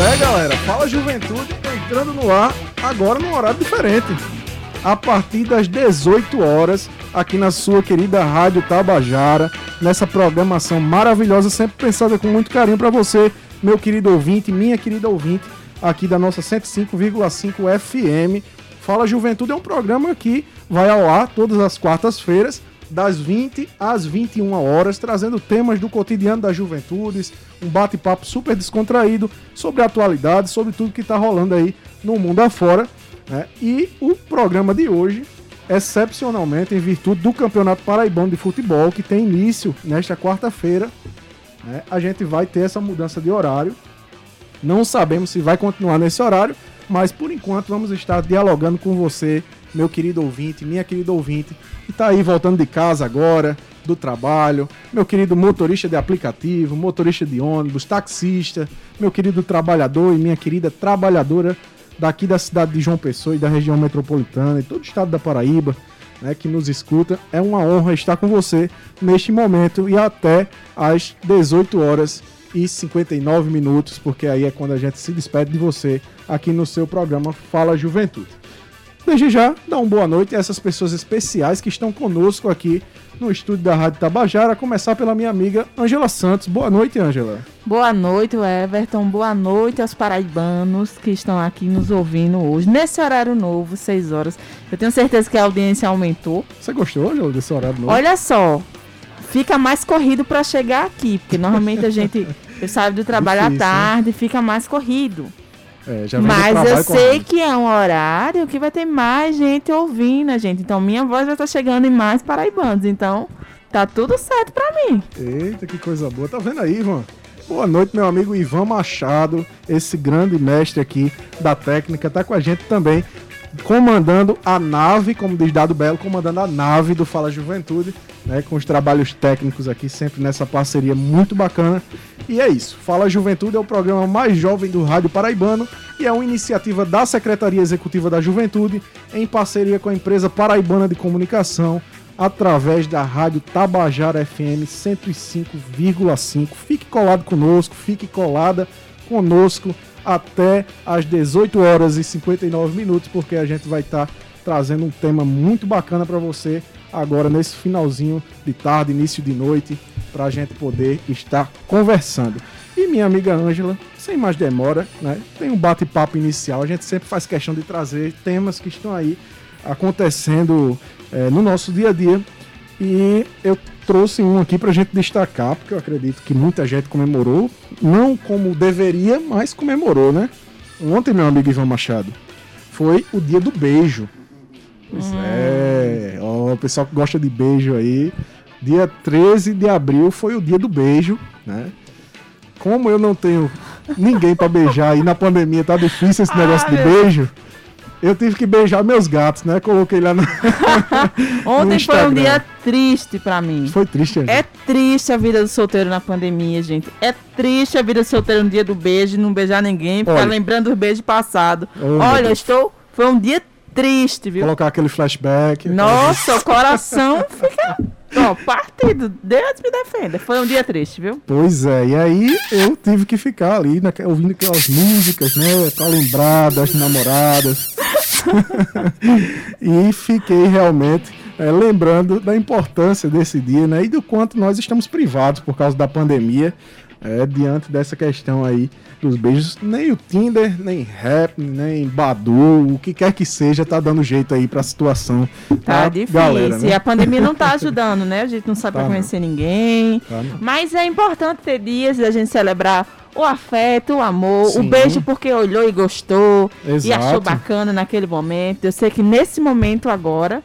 É, galera, Fala Juventude entrando no ar agora num horário diferente. A partir das 18 horas, aqui na sua querida Rádio Tabajara, nessa programação maravilhosa, sempre pensada com muito carinho para você, meu querido ouvinte, minha querida ouvinte, aqui da nossa 105,5 FM. Fala Juventude é um programa que vai ao ar todas as quartas-feiras, das 20 às 21 horas, trazendo temas do cotidiano das juventudes, um bate-papo super descontraído sobre a atualidade, sobre tudo que está rolando aí no mundo afora. Né? E o programa de hoje, excepcionalmente, em virtude do Campeonato Paraibano de Futebol, que tem início nesta quarta-feira, né? a gente vai ter essa mudança de horário. Não sabemos se vai continuar nesse horário, mas por enquanto vamos estar dialogando com você, meu querido ouvinte, minha querida ouvinte, que está aí voltando de casa agora, do trabalho, meu querido motorista de aplicativo, motorista de ônibus, taxista, meu querido trabalhador e minha querida trabalhadora daqui da cidade de João Pessoa e da região metropolitana e todo o estado da Paraíba, né, que nos escuta. É uma honra estar com você neste momento e até às 18 horas e 59 minutos, porque aí é quando a gente se despede de você aqui no seu programa Fala Juventude. Desde já, dá uma boa noite a essas pessoas especiais que estão conosco aqui no estúdio da Rádio Tabajara, a começar pela minha amiga Angela Santos. Boa noite, Angela. Boa noite, Everton. Boa noite aos paraibanos que estão aqui nos ouvindo hoje, nesse horário novo, 6 horas. Eu tenho certeza que a audiência aumentou. Você gostou, Angela, desse horário novo? Olha só, fica mais corrido para chegar aqui, porque normalmente a gente sabe do trabalho Difícil, à tarde, fica mais corrido. É, Mas eu sei correndo. que é um horário que vai ter mais gente ouvindo a gente. Então minha voz vai estar chegando em mais paraibanos. Então tá tudo certo pra mim. Eita, que coisa boa. Tá vendo aí, Ivan? Boa noite, meu amigo Ivan Machado, esse grande mestre aqui da técnica, tá com a gente também, comandando a nave, como diz Dado Belo, comandando a nave do Fala Juventude, né, com os trabalhos técnicos aqui, sempre nessa parceria muito bacana. E é isso, Fala Juventude é o programa mais jovem do Rádio Paraibano e é uma iniciativa da Secretaria Executiva da Juventude, em parceria com a empresa Paraibana de Comunicação, através da rádio Tabajara FM 105,5. Fique colado conosco, fique colada conosco até às 18 horas e 59 minutos, porque a gente vai estar trazendo um tema muito bacana para você agora nesse finalzinho de tarde, início de noite, para a gente poder estar conversando. E minha amiga Ângela, sem mais demora, né, tem um bate-papo inicial. A gente sempre faz questão de trazer temas que estão aí acontecendo é, no nosso dia a dia. E eu trouxe um aqui pra gente destacar, porque eu acredito que muita gente comemorou, não como deveria, mas comemorou, né? Ontem, meu amigo Ivan Machado, foi o dia do beijo. Pois é, ó, o pessoal que gosta de beijo aí, dia 13 de abril foi o dia do beijo, né? Como eu não tenho ninguém pra beijar e na pandemia tá difícil esse negócio de beijo, eu tive que beijar meus gatos, né? Coloquei lá no. Ontem foi um dia triste pra mim. Foi triste, Angela. É triste a vida do solteiro na pandemia, gente. É triste a vida do solteiro no dia do beijo, não beijar ninguém, ficar Olha. lembrando os beijos passados. Oh, Olha, estou. Foi um dia triste, viu? Colocar aquele flashback. Nossa, o coração fica. Ó, partido. Deus me defenda. Foi um dia triste, viu? Pois é, e aí eu tive que ficar ali ouvindo aquelas músicas, né? Pra lembrar das namoradas. e fiquei realmente é, lembrando da importância desse dia, né? E do quanto nós estamos privados por causa da pandemia. É, diante dessa questão aí dos beijos, nem o Tinder, nem Rap, nem Badu, o que quer que seja, tá dando jeito aí pra situação. Tá da difícil. Galera, E né? a pandemia não tá ajudando, né? A gente não sabe Tá, conhecer ninguém. Tá. Mas é importante ter dias da gente celebrar o afeto, o amor, Sim. o beijo porque olhou e gostou e Exato. achou bacana naquele momento. Eu sei que nesse momento agora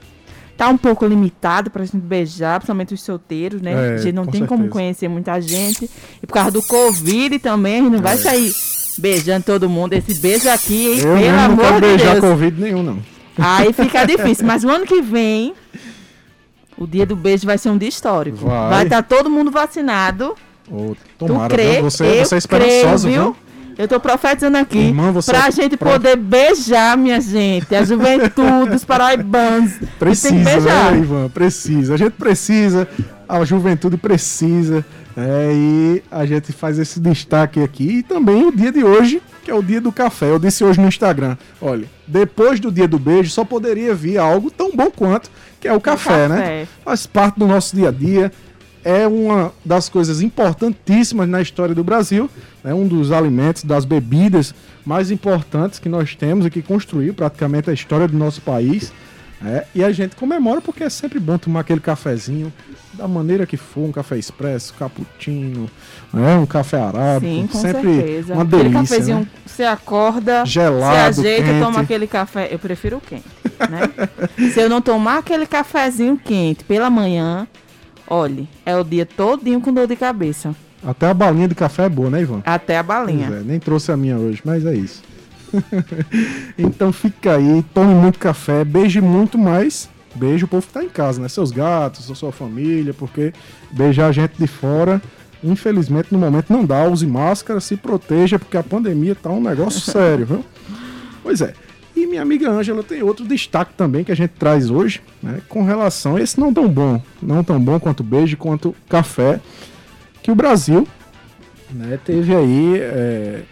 tá um pouco limitado pra gente beijar, principalmente os solteiros, né? É, a gente não com tem como certeza. conhecer muita gente. E por causa do Covid também, a gente não vai É. sair beijando todo mundo. Esse beijo aqui, hein? Eu Pelo não amor de beijar Deus. Covid nenhum, não. Aí fica difícil. Mas o ano que vem, o dia do beijo vai ser um dia histórico. Vai. Vai estar todo mundo vacinado. Tu tomara, crê? viu? você, eu você é creio, viu? viu? Eu tô profetizando aqui Irmã, você pra é gente pro- poder beijar, minha gente, a juventude, os paraibanos. tem que Precisa, beijar. né, Ivan? Precisa. A gente precisa, a juventude precisa. é, e a gente faz esse destaque aqui. E também o dia de hoje, que é o dia do café. Eu disse hoje no Instagram: olha, depois do dia do beijo, só poderia vir algo tão bom quanto, que é o café, né? café. Faz parte do nosso dia a dia. É uma das coisas importantíssimas na história do Brasil. É um dos alimentos, das bebidas mais importantes que nós temos e que construiu praticamente a história do nosso país. É, e a gente comemora porque é sempre bom tomar aquele cafezinho, da maneira que for, um café expresso, cappuccino, né, um café arábico, Sim, com sempre certeza. uma aquele delícia. cafezinho, né? você acorda, Gelado, se ajeita, quente. toma aquele café. Eu prefiro o quente, né? se eu não tomar aquele cafezinho quente pela manhã, olhe, é o dia todinho com dor de cabeça. Até a balinha de café é boa, né, Ivan? Até a balinha. é, nem trouxe a minha hoje, mas é isso. então fica aí, tome muito café, beije muito mais. Beije o povo que tá em casa, né? Seus gatos, sua família, porque beijar a gente de fora, infelizmente no momento não dá. Use máscara, se proteja, porque a pandemia tá um negócio sério, viu? Pois é. E minha amiga Ângela tem outro destaque também que a gente traz hoje, né? Com relação a esse não tão bom, não tão bom quanto beijo, quanto café, que o Brasil né, teve aí é,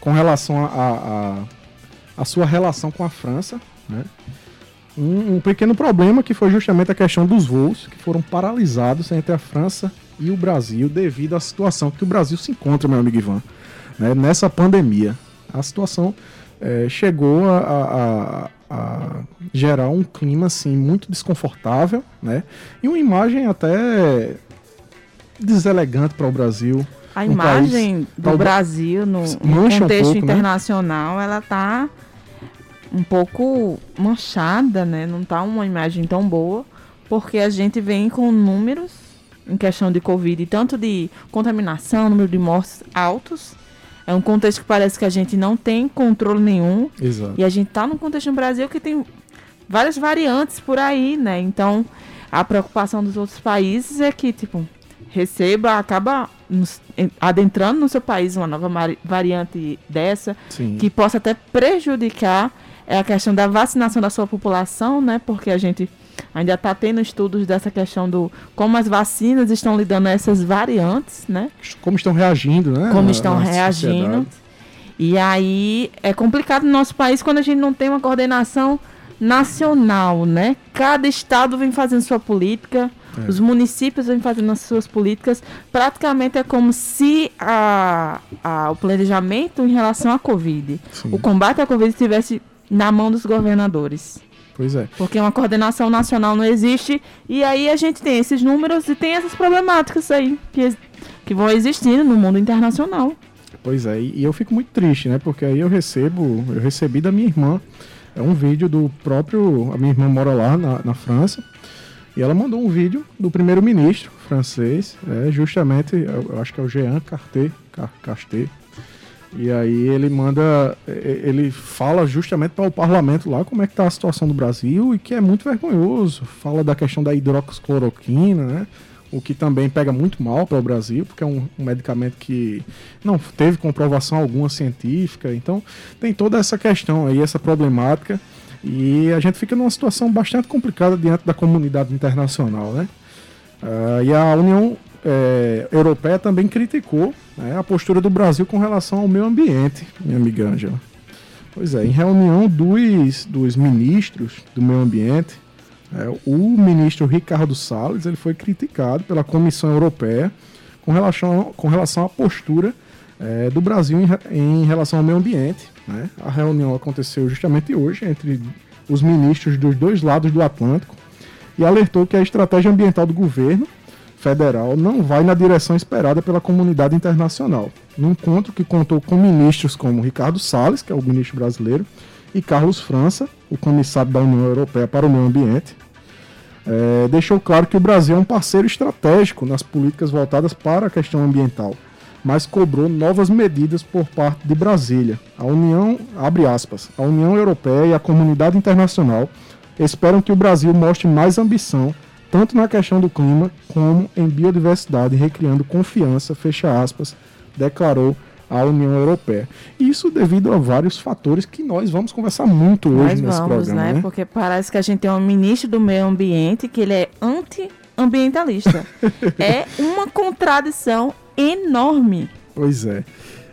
com relação a, a, a sua relação com a França, né, um, um pequeno problema que foi justamente a questão dos voos que foram paralisados entre a França e o Brasil devido à situação que o Brasil se encontra, meu amigo Ivan, né, nessa pandemia. A situação é, chegou a, a- a- a gerar um clima assim muito desconfortável, né, e uma imagem até deselegante para o Brasil. A imagem do talvez- Brasil no, no Mancha um contexto pouco, né? internacional, ela tá um pouco manchada, né? Não tá uma imagem tão boa, porque a gente vem com números em questão de Covid, tanto de contaminação, número de mortes altos. É um contexto que parece que a gente não tem controle nenhum. Exato. E a gente tá num contexto no Brasil que tem várias variantes por aí, né? Então, a preocupação dos outros países é que, tipo, receba, acaba nos- en- adentrando no seu país uma nova variante dessa, Sim. que possa até prejudicar é a questão da vacinação da sua população, né? Porque a gente ainda está tendo estudos dessa questão do como as vacinas estão lidando a essas variantes, né? Como estão reagindo, né? como estão reagindo. sociedade. E aí é complicado no nosso país quando a gente não tem uma coordenação nacional, né? Cada estado vem fazendo sua política, É. os municípios vêm fazendo as suas políticas. Praticamente é como se a, a- o planejamento em relação à Covid, Sim. o combate à Covid estivesse na mão dos governadores. Pois é. Porque uma coordenação nacional não existe. E aí a gente tem esses números e tem essas problemáticas aí que, que vão existindo no mundo internacional. Pois é. E eu fico muito triste, né? Porque aí eu recebo, eu recebi da minha irmã é um vídeo do próprio. A minha irmã mora lá na, na França. E ela mandou um vídeo do primeiro-ministro francês, é, justamente, eu, eu acho que é o Jean Carté, Car- Castet. E aí ele manda, ele fala justamente para o parlamento lá como é que tá a situação do Brasil e que é muito vergonhoso. Fala da questão da hidroxicloroquina, né? O que também pega muito mal para o Brasil, porque é um, um medicamento que não teve comprovação alguma científica. Então tem toda essa questão aí, essa problemática. E a gente fica numa situação bastante complicada diante da comunidade internacional, né? Ah, e a União eh, Europeia também criticou né, a postura do Brasil com relação ao meio ambiente, minha amiga Ângela. Pois é, em reunião dos, dos ministros do meio ambiente, eh, o ministro Ricardo Salles ele foi criticado pela Comissão Europeia com relação, com relação à postura eh, do Brasil em, em relação ao meio ambiente. né? A reunião aconteceu justamente hoje entre os ministros dos dois lados do Atlântico e alertou que a estratégia ambiental do governo federal não vai na direção esperada pela comunidade internacional. No encontro que contou com ministros como Ricardo Salles, que é o ministro brasileiro, e Carlos França, o comissário da União Europeia para o Meio Ambiente, eh, deixou claro que o Brasil é um parceiro estratégico nas políticas voltadas para a questão ambiental. mas cobrou novas medidas por parte de Brasília. A União, abre aspas, a União Europeia e a comunidade internacional esperam que o Brasil mostre mais ambição, tanto na questão do clima como em biodiversidade, recriando confiança, fecha aspas, declarou a União Europeia. Isso devido a vários fatores que nós vamos conversar muito hoje Nós nesse vamos, programa. né? Né? Porque parece que a gente tem um ministro do meio ambiente que ele é anti-ambientalista. é uma contradição enorme. Pois é.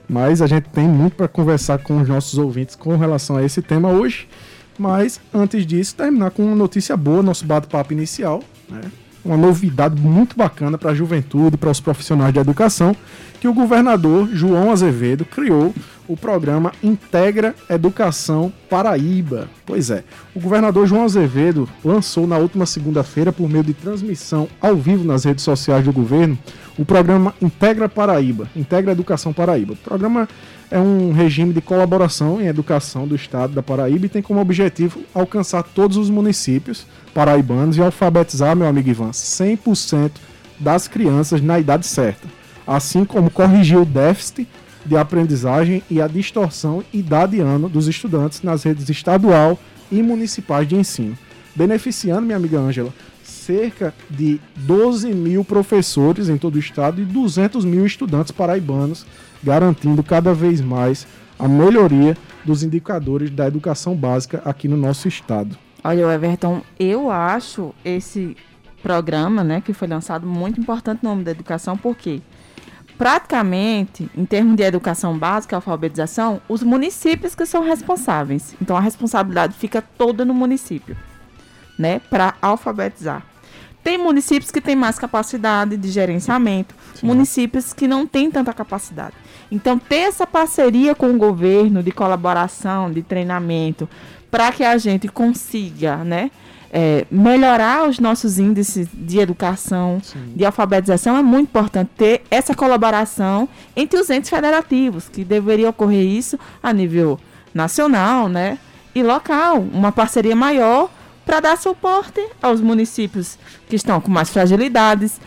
Mas a gente tem muito para conversar com os nossos ouvintes com relação a esse tema hoje. Mas antes disso, terminar com uma notícia boa, nosso bate-papo inicial. Né? Uma novidade muito bacana para a juventude, para os profissionais de educação, que o governador João Azevedo criou o programa Integra Educação Paraíba. Pois é, o governador João Azevedo lançou na última segunda-feira, por meio de transmissão ao vivo nas redes sociais do governo, o programa Integra Paraíba, Integra Educação Paraíba. O programa é um regime de colaboração em educação do estado da Paraíba e tem como objetivo alcançar todos os municípios paraibanos e alfabetizar, meu amigo Ivan, 100% das crianças na idade certa, assim como corrigir o déficit de aprendizagem e a distorção idade e ano dos estudantes nas redes estadual e municipais de ensino, beneficiando, minha amiga Ângela, cerca de 12 mil professores em todo o estado e 200 mil estudantes paraibanos, garantindo cada vez mais a melhoria dos indicadores da educação básica aqui no nosso estado. Olha, Everton, eu acho esse programa, né, que foi lançado muito importante no nome da educação, porque praticamente, em termos de educação básica, alfabetização, os municípios que são responsáveis. Então a responsabilidade fica toda no município, né, para alfabetizar. Tem municípios que têm mais capacidade de gerenciamento, Sim. municípios que não têm tanta capacidade. Então, ter essa parceria com o governo de colaboração, de treinamento, para que a gente consiga, né, é, melhorar os nossos índices de educação, Sim. de alfabetização, é muito importante ter essa colaboração entre os entes federativos, que deveria ocorrer isso a nível nacional, né, e local, uma parceria maior para dar suporte aos municípios que estão com mais fragilidades,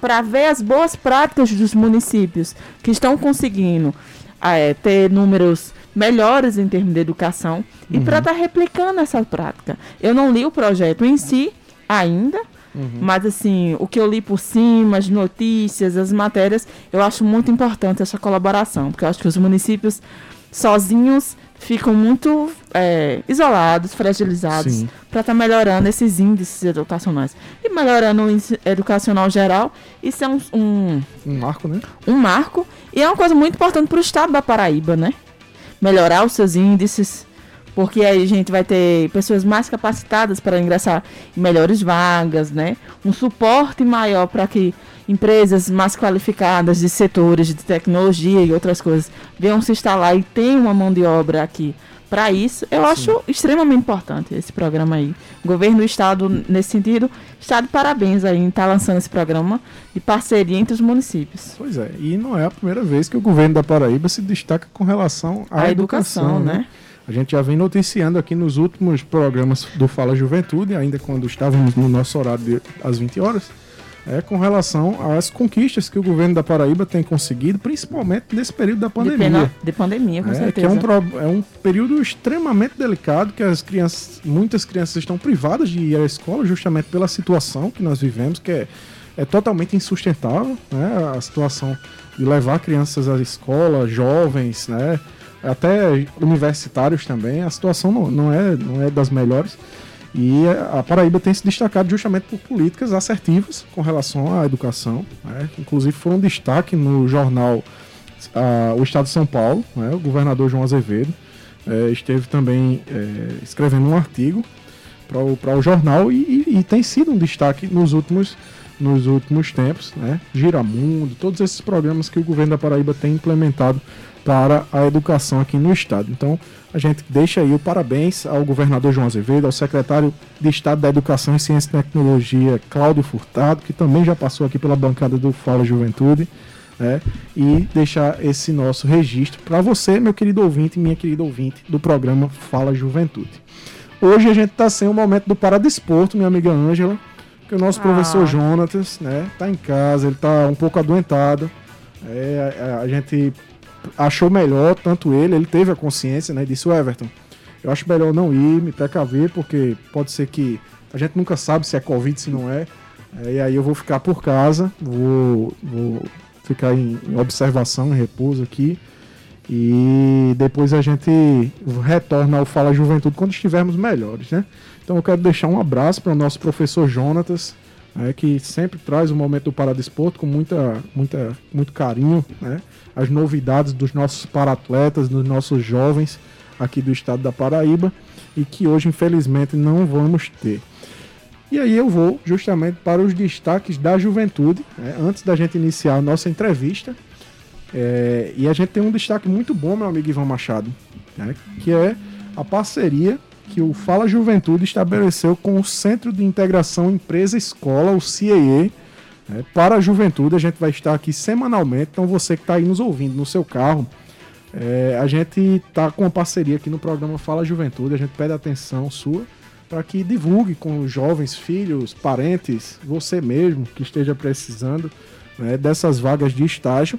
para ver as boas práticas dos municípios que estão conseguindo é, ter números melhores em termos de educação e uhum. para estar tá replicando essa prática. Eu não li o projeto em si ainda, uhum. mas assim, o que eu li por cima, as notícias, as matérias, eu acho muito importante essa colaboração, porque eu acho que os municípios sozinhos ficam muito é, isolados, fragilizados, para estar tá melhorando esses índices educacionais. E melhorando o índice educacional geral, isso é um, um, um marco, né? Um marco. E é uma coisa muito importante para o estado da Paraíba, né? Melhorar os seus índices, porque aí a gente vai ter pessoas mais capacitadas para ingressar em melhores vagas, né? Um suporte maior para que empresas mais qualificadas de setores de tecnologia e outras coisas venham se instalar e tenham uma mão de obra aqui para isso, eu Sim. acho extremamente importante esse programa aí. O governo do estado, nesse sentido, está de parabéns aí em estar tá lançando esse programa de parceria entre os municípios. Pois é, e não é a primeira vez que o governo da Paraíba se destaca com relação à a educação, educação né? né? A gente já vem noticiando aqui nos últimos programas do Fala Juventude, ainda quando estávamos no nosso horário de, às 20 horas, é, com relação às conquistas que o governo da Paraíba tem conseguido, principalmente nesse período da pandemia. De, pena, de pandemia, com é, certeza. Que é um, é um período extremamente delicado, que as crianças, muitas crianças estão privadas de ir à escola justamente pela situação que nós vivemos, que é, é totalmente insustentável, né? A situação de levar crianças à escola, jovens, né? Até universitários também, a situação não, não, é, não é das melhores. E a Paraíba tem se destacado justamente por políticas assertivas com relação à educação, né? inclusive foi um destaque no jornal uh, O Estado de São Paulo, né? o governador João Azevedo uh, esteve também uh, escrevendo um artigo para o, o jornal e, e, e, tem sido um destaque nos últimos, nos últimos tempos, né? Giramundo, todos esses programas que o governo da Paraíba tem implementado para a educação aqui no estado. Então, a gente deixa aí o parabéns ao governador João Azevedo, ao secretário de Estado da Educação e Ciência e Tecnologia, Cláudio Furtado, que também já passou aqui pela bancada do Fala Juventude, né? e deixar esse nosso registro para você, meu querido ouvinte e minha querida ouvinte do programa Fala Juventude. Hoje a gente está sem o momento do Paradesporto, minha amiga Ângela, que o nosso ah. professor Jonatas, né, tá em casa, ele está um pouco adoentado, É, a, a, gente achou melhor, tanto ele, ele teve a consciência, né? Disse o Everton. Eu acho melhor não ir, me precaver, porque pode ser que a gente nunca sabe se é Covid, se não é. é e aí eu vou ficar por casa, vou, vou ficar em, em observação, em repouso aqui. E depois a gente retorna ao Fala Juventude quando estivermos melhores, né? Então eu quero deixar um abraço para o nosso professor Jonatas, né, que sempre traz o momento do Paradesporto com muita, muita, muito carinho, né? As novidades dos nossos paratletas, dos nossos jovens aqui do estado da Paraíba e que hoje infelizmente não vamos ter. E aí eu vou justamente para os destaques da juventude, né, antes da gente iniciar a nossa entrevista. É, e a gente tem um destaque muito bom, meu amigo Ivan Machado, né, que é a parceria que o Fala Juventude estabeleceu com o Centro de Integração Empresa-Escola, o CIE, né, para a juventude. A gente vai estar aqui semanalmente, então você que está aí nos ouvindo no seu carro, é, a gente está com uma parceria aqui no programa Fala Juventude, a gente pede atenção sua para que divulgue com os jovens, filhos, parentes, você mesmo que esteja precisando né, dessas vagas de estágio.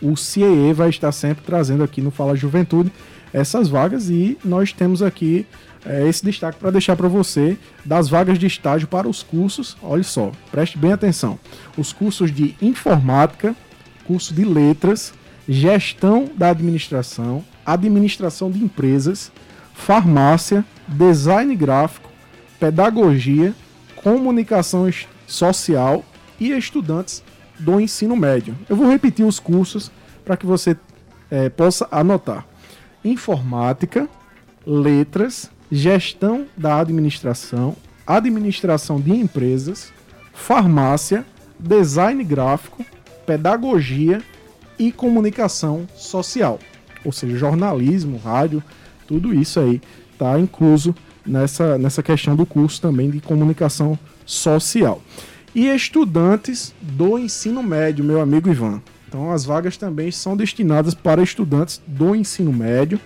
O CIE vai estar sempre trazendo aqui no Fala Juventude essas vagas e nós temos aqui é, esse destaque para deixar para você das vagas de estágio para os cursos. Olha só, preste bem atenção: os cursos de informática, curso de letras, gestão da administração, administração de empresas, farmácia, design gráfico, pedagogia, comunicação social e estudantes do ensino médio. Eu vou repetir os cursos para que você é, possa anotar: informática, letras, gestão da administração, administração de empresas, farmácia, design gráfico, pedagogia e comunicação social, ou seja, jornalismo, rádio, tudo isso aí está incluso nessa, nessa questão do curso também de comunicação social. E estudantes do ensino médio, meu amigo Ivan. Então as vagas também são destinadas para estudantes do ensino médio.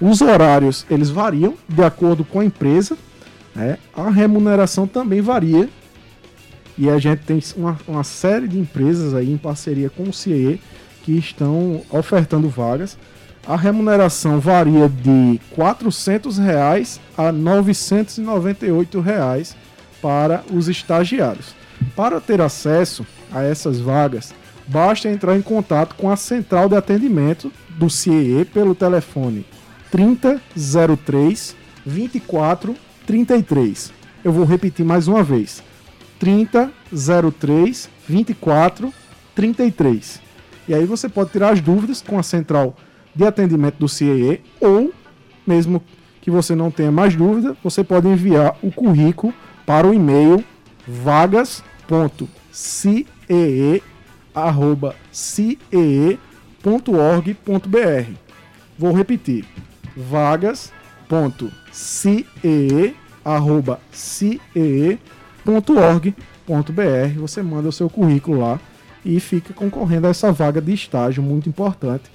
Os horários eles variam de acordo com a empresa. Né? A remuneração também varia. E a gente tem uma, uma série de empresas aí em parceria com o CIE que estão ofertando vagas. A remuneração varia de 400 reais a 998 reais para os estagiários. Para ter acesso a essas vagas, basta entrar em contato com a central de atendimento do CIE pelo telefone 3003 2433. Eu vou repetir mais uma vez. 3003 2433. E aí você pode tirar as dúvidas com a central de atendimento do CIE ou, mesmo que você não tenha mais dúvida, você pode enviar o currículo para o e-mail vagas.cee.org.br. Vou repetir: vagas.cee.org.br. Você manda o seu currículo lá e fica concorrendo a essa vaga de estágio muito importante.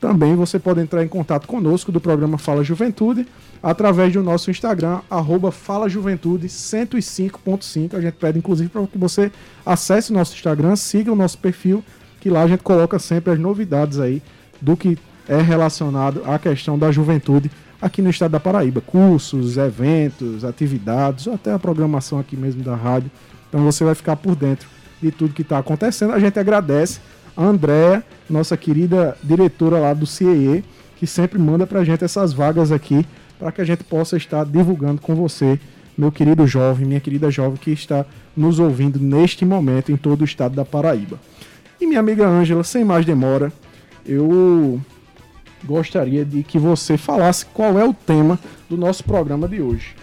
Também você pode entrar em contato conosco do programa Fala Juventude através do nosso Instagram, arroba Fala Juventude 105.5. A gente pede, inclusive, para que você acesse o nosso Instagram, siga o nosso perfil, que lá a gente coloca sempre as novidades aí do que é relacionado à questão da juventude aqui no estado da Paraíba. Cursos, eventos, atividades, até a programação aqui mesmo da rádio. Então você vai ficar por dentro de tudo que está acontecendo. A gente agradece a Andréa, nossa querida diretora lá do CIE, que sempre manda para a gente essas vagas aqui para que a gente possa estar divulgando com você, meu querido jovem, minha querida jovem que está nos ouvindo neste momento em todo o estado da Paraíba. E minha amiga Ângela, sem mais demora, eu gostaria de que você falasse qual é o tema do nosso programa de hoje.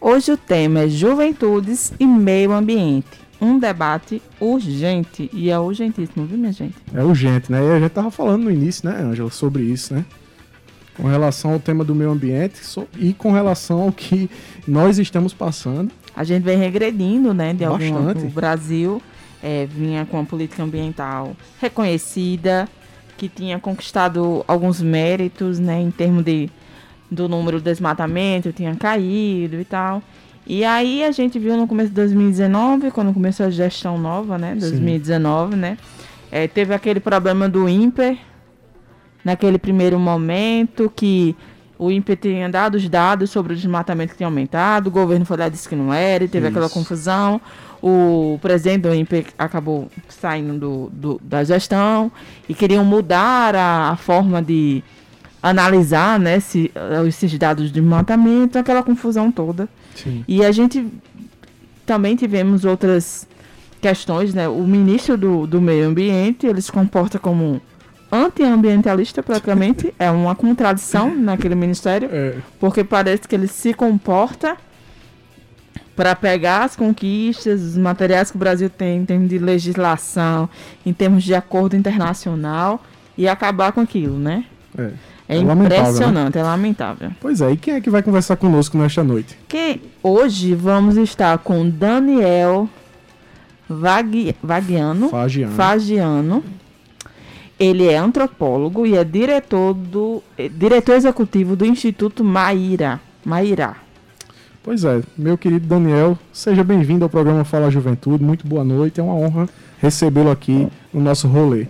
Hoje o tema é Juventudes e Meio Ambiente um debate urgente. E é urgentíssimo, viu, minha gente? É urgente, né? E a gente tava falando no início, né, Ângela, sobre isso, né? Com relação ao tema do meio ambiente e com relação ao que nós estamos passando. A gente vem regredindo, né, de algum o Brasil é, vinha com uma política ambiental reconhecida, que tinha conquistado alguns méritos, né, em termos de do número de desmatamento, tinha caído e tal. E aí a gente viu no começo de 2019, quando começou a gestão nova, né? 2019, Sim. né? É, teve aquele problema do INPE, naquele primeiro momento, que o INPE tinha dado os dados sobre o desmatamento que tinha aumentado, o governo foi lá e disse que não era, e teve Isso. aquela confusão. O presidente do INPE acabou saindo do, do, da gestão e queriam mudar a, a forma de analisar né, se, esses dados de desmatamento, aquela confusão toda. Sim. E a gente também tivemos outras questões, né? O ministro do, do meio ambiente, ele se comporta como antiambientalista praticamente, é uma contradição naquele ministério, é. porque parece que ele se comporta para pegar as conquistas, os materiais que o Brasil tem em termos de legislação, em termos de acordo internacional e acabar com aquilo, né? É. É, é impressionante, né? é lamentável. Pois é, e quem é que vai conversar conosco nesta noite? Que hoje vamos estar com Daniel Vag... Vagiano, Fagiano. Fagiano. Ele é antropólogo e é diretor do é, diretor executivo do Instituto Maíra. Maíra. Pois é, meu querido Daniel, seja bem-vindo ao programa Fala Juventude. Muito boa noite, é uma honra recebê-lo aqui no nosso rolê.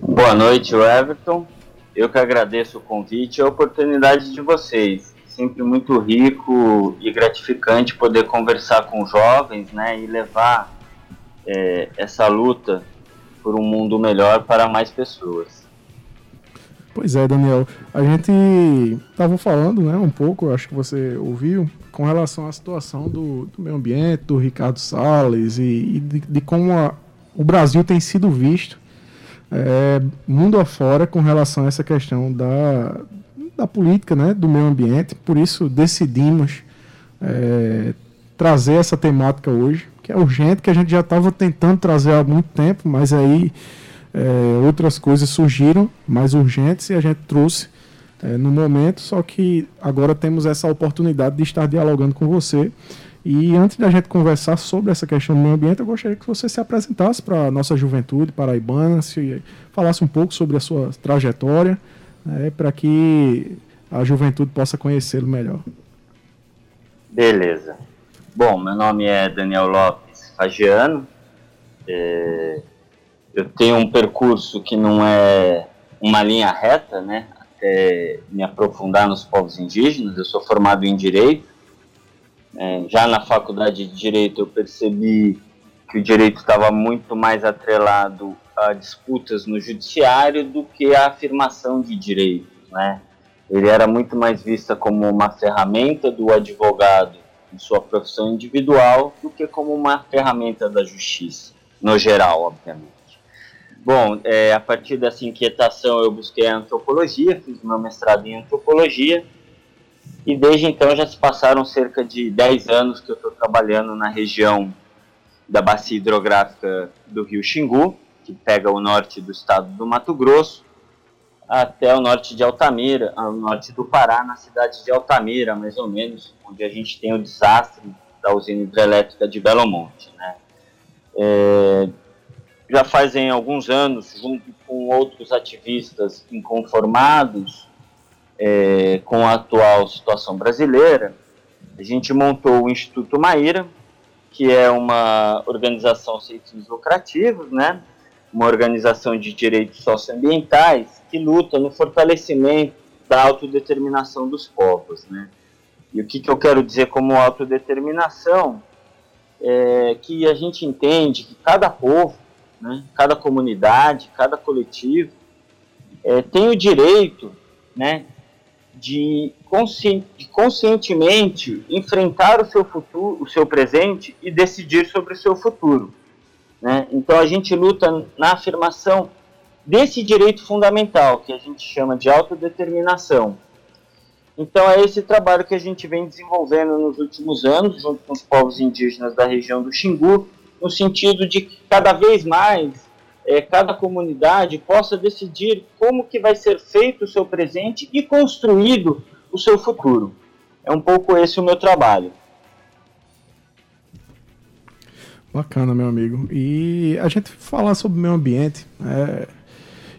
Boa noite, Everton. Eu que agradeço o convite e a oportunidade de vocês. Sempre muito rico e gratificante poder conversar com jovens né, e levar é, essa luta por um mundo melhor para mais pessoas. Pois é, Daniel. A gente estava falando né, um pouco, acho que você ouviu, com relação à situação do, do meio ambiente, do Ricardo Salles e, e de, de, como a, o Brasil tem sido visto é, mundo afora com relação a essa questão da, da política, né, do meio ambiente. Por isso decidimos é, trazer essa temática hoje, que é urgente, que a gente já estava tentando trazer há muito tempo, mas aí é, outras coisas surgiram mais urgentes e a gente trouxe é, no momento. Só que agora temos essa oportunidade de estar dialogando com você e antes da gente conversar sobre essa questão do meio ambiente, eu gostaria que você se apresentasse para a nossa juventude paraibana, se falasse um pouco sobre a sua trajetória, né, para que a juventude possa conhecê-lo melhor. Beleza. Bom, meu nome é Daniel Lopes Fagiano. É, eu tenho um percurso que não é uma linha reta, né? Até me aprofundar nos povos indígenas. Eu sou formado em Direito é, já na faculdade de Direito eu percebi que o direito estava muito mais atrelado a disputas no judiciário do que a afirmação de direitos, né? Ele era muito mais vista como uma ferramenta do advogado em sua profissão individual do que como uma ferramenta da justiça, no geral, obviamente. Bom, é, a partir dessa inquietação eu busquei a antropologia, fiz meu mestrado em antropologia, e desde então já se passaram cerca de 10 anos que eu estou trabalhando na região da bacia hidrográfica do rio Xingu, que pega o norte do estado do Mato Grosso, até o norte de Altamira, ao norte do Pará, na cidade de Altamira, mais ou menos, onde a gente tem o desastre da usina hidrelétrica de Belo Monte. Né? É, já fazem alguns anos, junto com outros ativistas inconformados, é, com a atual situação brasileira, a gente montou o Instituto Maíra, que é uma organização sem fins lucrativos, né? uma organização de direitos socioambientais que luta no fortalecimento da autodeterminação dos povos. Né? E o que, que eu quero dizer como autodeterminação? É que a gente entende que cada povo, né, cada comunidade, cada coletivo é, tem o direito né, de, consci, de conscientemente enfrentar o seu futuro, o seu presente e decidir sobre o seu futuro. Né? Então a gente luta na afirmação desse direito fundamental que a gente chama de autodeterminação. Então é esse trabalho que a gente vem desenvolvendo nos últimos anos, junto com os povos indígenas da região do Xingu, no sentido de que cada vez mais é, cada comunidade possa decidir como que vai ser feito o seu presente e construído o seu futuro. É um pouco esse o meu trabalho. Bacana, meu amigo. E a gente falar sobre meio ambiente é,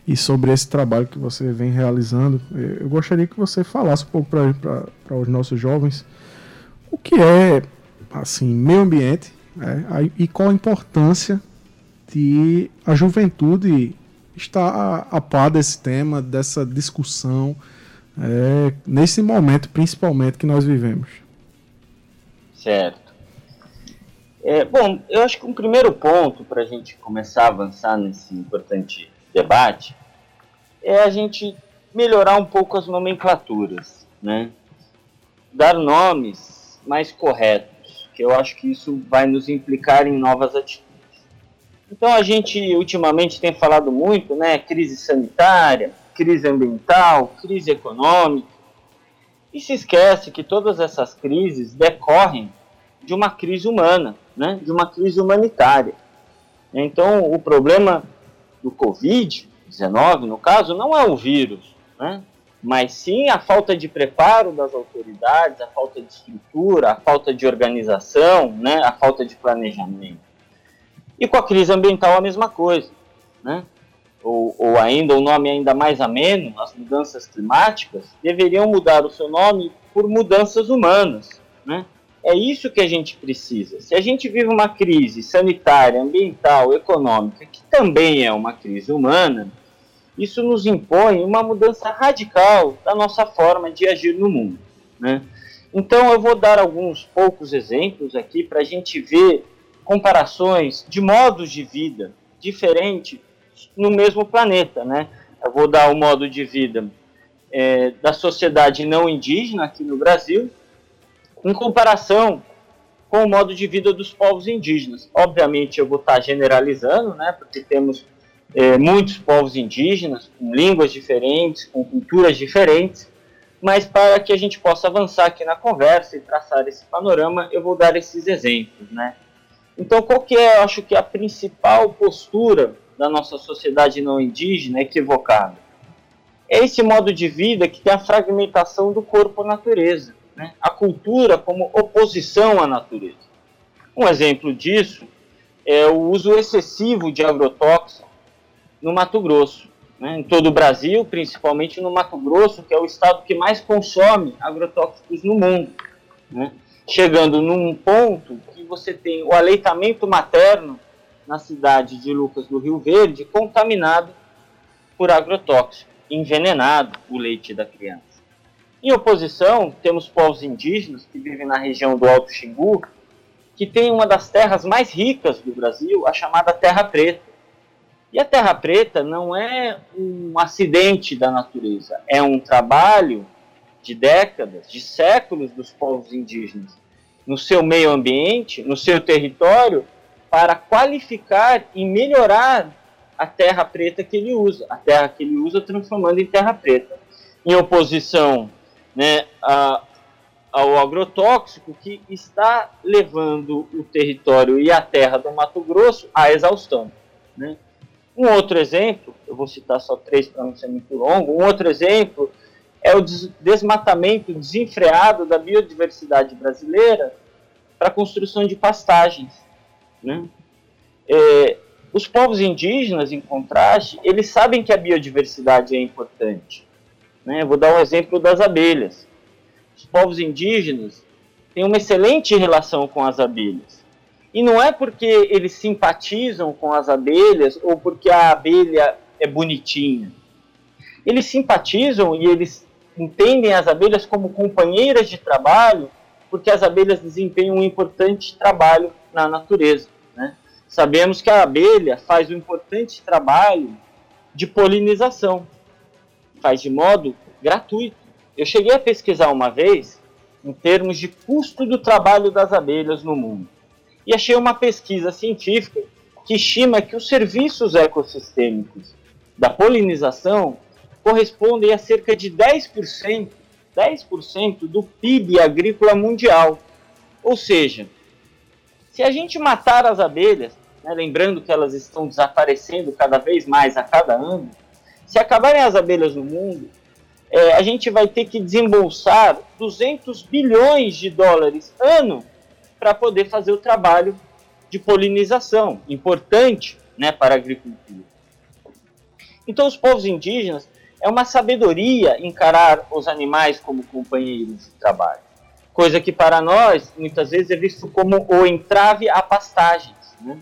e sobre esse trabalho que você vem realizando, é, eu gostaria que você falasse um pouco para os nossos jovens o que é assim meio ambiente é, e qual a importância de a juventude estar a, a par desse tema, dessa discussão, é, nesse momento principalmente que nós vivemos. Certo. É, bom, eu acho que um primeiro ponto para a gente começar a avançar nesse importante debate é a gente melhorar um pouco as nomenclaturas, né? Dar nomes mais corretos, que eu acho que isso vai nos implicar em novas atitudes. Então a gente ultimamente tem falado muito, né? Crise sanitária, crise ambiental, crise econômica, e se esquece que todas essas crises decorrem de uma crise humana, né? De uma crise humanitária. Então o problema do Covid-19, no caso, não é o vírus, né? mas sim a falta de preparo das autoridades, a falta de estrutura, a falta de organização, né? a falta de planejamento. E com a crise ambiental a mesma coisa, né? Ou, ou ainda o um nome ainda mais ameno, as mudanças climáticas, deveriam mudar o seu nome por mudanças humanas, né? É isso que a gente precisa. Se a gente vive uma crise sanitária, ambiental, econômica, que também é uma crise humana, isso nos impõe uma mudança radical da nossa forma de agir no mundo. Né? Então, eu vou dar alguns poucos exemplos aqui para a gente ver comparações de modos de vida diferentes no mesmo planeta. Né? Eu vou dar o modo de vida é, da sociedade não indígena aqui no Brasil, em comparação com o modo de vida dos povos indígenas. Obviamente, eu vou estar generalizando, né, porque temos é, muitos povos indígenas com línguas diferentes, com culturas diferentes, mas para que a gente possa avançar aqui na conversa e traçar esse panorama, eu vou dar esses exemplos, né? Então, qual que é, eu acho que a principal postura da nossa sociedade não indígena equivocada? É esse modo de vida que tem a fragmentação do corpo-natureza, né? a cultura como oposição à natureza. Um exemplo disso é o uso excessivo de agrotóxicos no Mato Grosso, né? em todo o Brasil, principalmente no Mato Grosso, que é o estado que mais consome agrotóxicos no mundo, né? chegando num ponto você tem o aleitamento materno na cidade de Lucas do Rio Verde contaminado por agrotóxico, envenenado o leite da criança. Em oposição, temos povos indígenas que vivem na região do Alto Xingu, que tem uma das terras mais ricas do Brasil, a chamada Terra Preta. E a Terra Preta não é um acidente da natureza, é um trabalho de décadas, de séculos dos povos indígenas no seu meio ambiente, no seu território, para qualificar e melhorar a terra preta que ele usa, a terra que ele usa transformando em terra preta, em oposição né, a, ao agrotóxico que está levando o território e a terra do Mato Grosso à exaustão. Né? Um outro exemplo, eu vou citar só três para não ser muito longo, um outro exemplo é o desmatamento desenfreado da biodiversidade brasileira para a construção de pastagens. Né? É, os povos indígenas, em contraste, eles sabem que a biodiversidade é importante. Né? Vou dar um exemplo das abelhas. Os povos indígenas têm uma excelente relação com as abelhas. E não é porque eles simpatizam com as abelhas ou porque a abelha é bonitinha. Eles simpatizam e eles entendem as abelhas como companheiras de trabalho, porque as abelhas desempenham um importante trabalho na natureza. Né? Sabemos que a abelha faz um importante trabalho de polinização, faz de modo gratuito. Eu cheguei a pesquisar uma vez em termos de custo do trabalho das abelhas no mundo e achei uma pesquisa científica que estima que os serviços ecossistêmicos da polinização correspondem a cerca de 10%, 10% do PIB agrícola mundial. Ou seja, se a gente matar as abelhas, né, lembrando que elas estão desaparecendo cada vez mais a cada ano, se acabarem as abelhas no mundo, é, a gente vai ter que desembolsar 200 bilhões de dólares ano para poder fazer o trabalho de polinização, importante né, para a agricultura. Então, os povos indígenas é uma sabedoria encarar os animais como companheiros de trabalho. Coisa que para nós, muitas vezes, é visto como o entrave a pastagens. Né?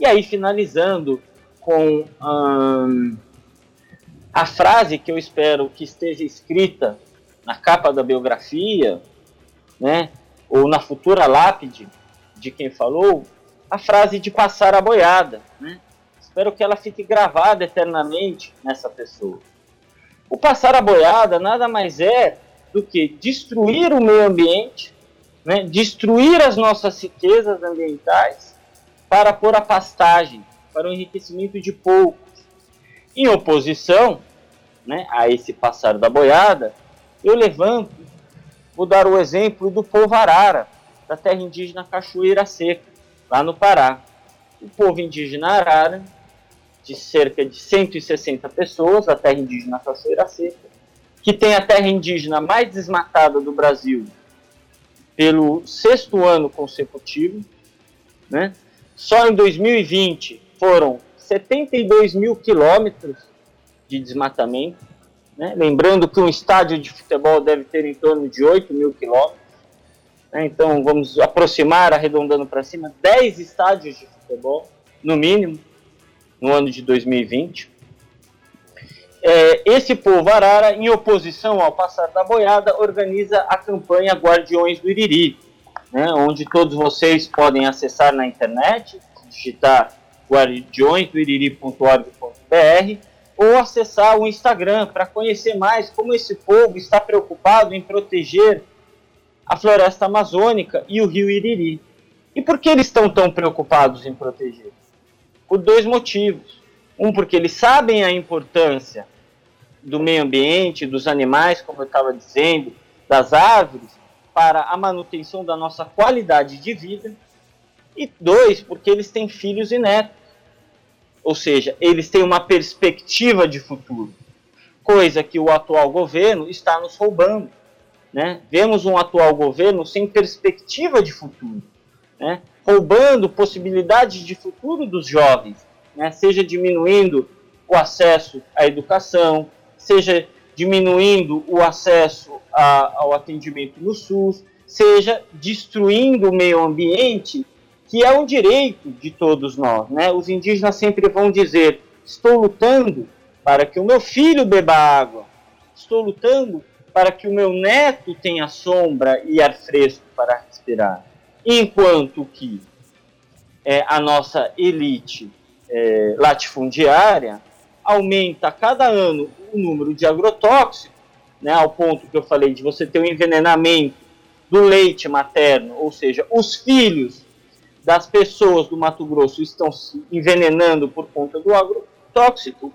E aí, finalizando com hum, a frase que eu espero que esteja escrita na capa da biografia, né, ou na futura lápide de quem falou, a frase de passar a boiada. Né? Espero que ela fique gravada eternamente nessa pessoa. O passar a boiada nada mais é do que destruir o meio ambiente, né? destruir as nossas riquezas ambientais para pôr a pastagem, para o enriquecimento de poucos. Em oposição né, a esse passar da boiada, eu levanto, vou dar o exemplo do povo arara, da terra indígena Cachoeira Seca, lá no Pará. O povo indígena arara, de cerca de 160 pessoas, a terra indígena Cachoeira Seca, que tem a terra indígena mais desmatada do Brasil pelo sexto ano consecutivo, né? Só em 2020 foram 72 mil quilômetros de desmatamento. Né? Lembrando que um estádio de futebol deve ter em torno de 8 mil quilômetros. Né? Então vamos aproximar, arredondando para cima, 10 estádios de futebol, no mínimo, no ano de 2020. É, esse povo arara, em oposição ao passar da boiada, organiza a campanha Guardiões do Iriri, né, onde todos vocês podem acessar na internet, digitar guardiõesdoiriri.org.br ou acessar o Instagram para conhecer mais como esse povo está preocupado em proteger a floresta amazônica e o rio Iriri. E por que eles estão tão preocupados em proteger? Por dois motivos. Um, porque eles sabem a importância do meio ambiente, dos animais, como eu estava dizendo, das árvores, para a manutenção da nossa qualidade de vida. E dois, porque eles têm filhos e netos. Ou seja, eles têm uma perspectiva de futuro, coisa que o atual governo está nos roubando. Né? Vemos um atual governo sem perspectiva de futuro, né? roubando possibilidades de futuro dos jovens, né? seja diminuindo o acesso à educação, seja diminuindo o acesso a, ao atendimento no SUS, seja destruindo o meio ambiente, que é um direito de todos nós. Né? Os indígenas sempre vão dizer: estou lutando para que o meu filho beba água, estou lutando para que o meu neto tenha sombra e ar fresco para respirar. Enquanto que é, a nossa elite é, latifundiária aumenta cada ano o número de agrotóxicos, né, ao ponto que eu falei de você ter um envenenamento do leite materno, ou seja, os filhos das pessoas do Mato Grosso estão se envenenando por conta do agrotóxico,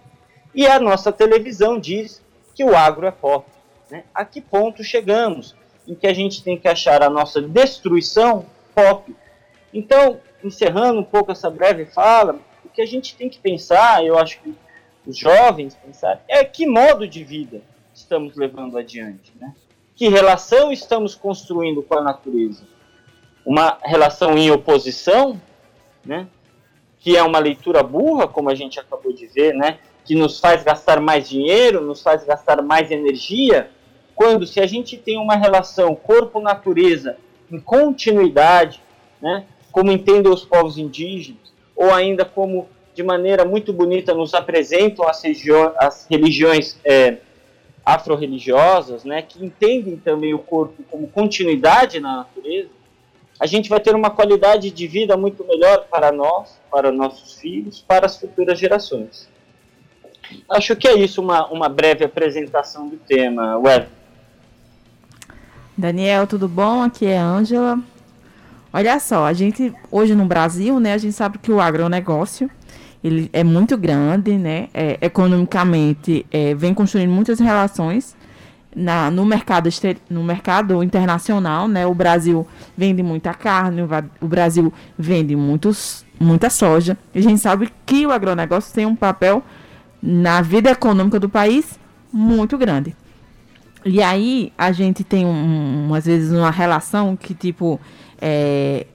e a nossa televisão diz que o agro é pop. Né? A que ponto chegamos em que a gente tem que achar a nossa destruição pop? Então, encerrando um pouco essa breve fala, o que a gente tem que pensar, eu acho que os jovens pensar, é que modo de vida estamos levando adiante, né? Que relação estamos construindo com a natureza? Uma relação em oposição, né? Que é uma leitura burra, como a gente acabou de ver, né? Que nos faz gastar mais dinheiro, nos faz gastar mais energia, quando se a gente tem uma relação corpo-natureza em continuidade, né? Como entendem os povos indígenas, ou ainda como de maneira muito bonita nos apresentam as, as religiões é, afro-religiosas, né, que entendem também o corpo como continuidade na natureza, a gente vai ter uma qualidade de vida muito melhor para nós, para nossos filhos, para as futuras gerações. Acho que é isso, uma, uma breve apresentação do tema, Web. Daniel, tudo bom? Aqui é a Ângela. Olha só, a gente hoje no Brasil, né, a gente sabe que o agronegócio ele é muito grande, né? É, economicamente é, vem construindo muitas relações na, no, mercado no mercado internacional, né? O Brasil vende muita carne, o Brasil vende muitos, muita soja. E a gente sabe que o agronegócio tem um papel na vida econômica do país muito grande. E aí a gente tem, um, às vezes, uma relação que, tipo, é,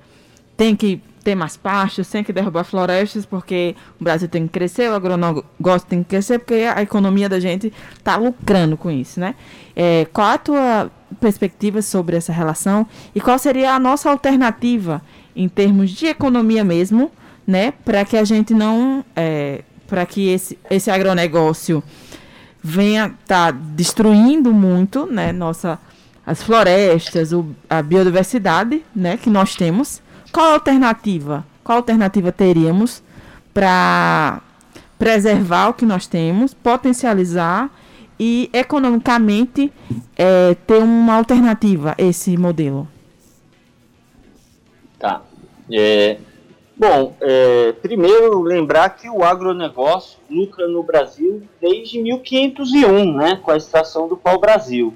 tem que ter mais pastos, tem que derrubar florestas, porque o Brasil tem que crescer, o agronegócio tem que crescer, porque a economia da gente está lucrando com isso, né? É, qual a tua perspectiva sobre essa relação e qual seria a nossa alternativa em termos de economia mesmo, né, para que a gente não, é, para que esse, esse agronegócio venha estar tá destruindo muito, né, nossa, as florestas, o, a biodiversidade, né, que nós temos. Qual alternativa? Qual alternativa teríamos para preservar o que nós temos, potencializar e economicamente é, ter uma alternativa a esse modelo? Tá. É, bom, é, primeiro lembrar que o agronegócio lucra no Brasil desde 1501, né, com a extração do pau-brasil.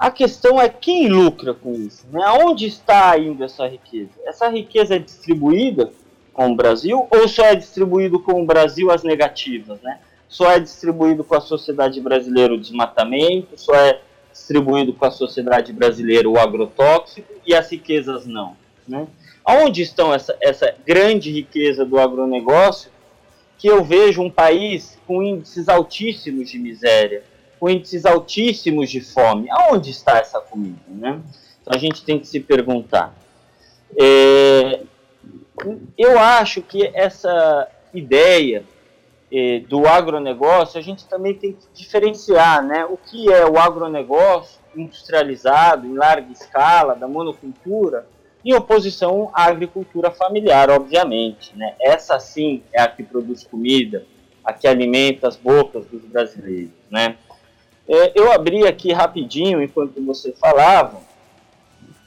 A questão é quem lucra com isso, né? Onde está indo essa riqueza? Essa riqueza é distribuída com o Brasil ou só é distribuído com o Brasil as negativas, né? Só é distribuído com a sociedade brasileira o desmatamento, só é distribuído com a sociedade brasileira o agrotóxico e as riquezas não, né? Onde estão essa, essa grande riqueza do agronegócio que eu vejo um país com índices altíssimos de miséria, com índices altíssimos de fome. Aonde está essa comida? Né? Então a gente tem que se perguntar. É, eu acho que essa ideia é, do agronegócio, a gente também tem que diferenciar né, o que é o agronegócio industrializado, em larga escala, da monocultura, em oposição à agricultura familiar, obviamente. Né? Essa sim é a que produz comida, a que alimenta as bocas dos brasileiros. Né? É, eu abri aqui rapidinho, enquanto você falava,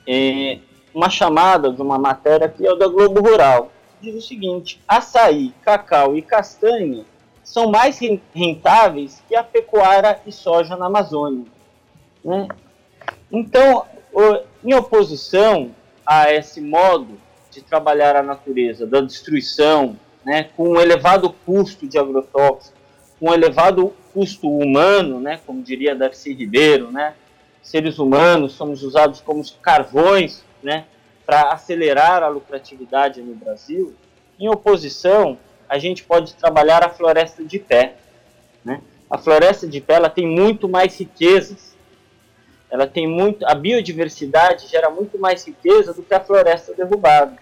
é, uma chamada de uma matéria que é da Globo Rural. Diz o seguinte: açaí, cacau e castanha são mais rentáveis que a pecuária e soja na Amazônia. Né? Então, em oposição a esse modo de trabalhar a natureza, da destruição, né, com um elevado custo de agrotóxicos, um elevado custo humano, né, como diria Darcy Ribeiro, né, seres humanos somos usados como carvões né, para acelerar a lucratividade no Brasil, em oposição, a gente pode trabalhar a floresta de pé. Né? A floresta de pé ela tem muito mais riquezas, ela tem muito, a biodiversidade gera muito mais riqueza do que a floresta derrubada.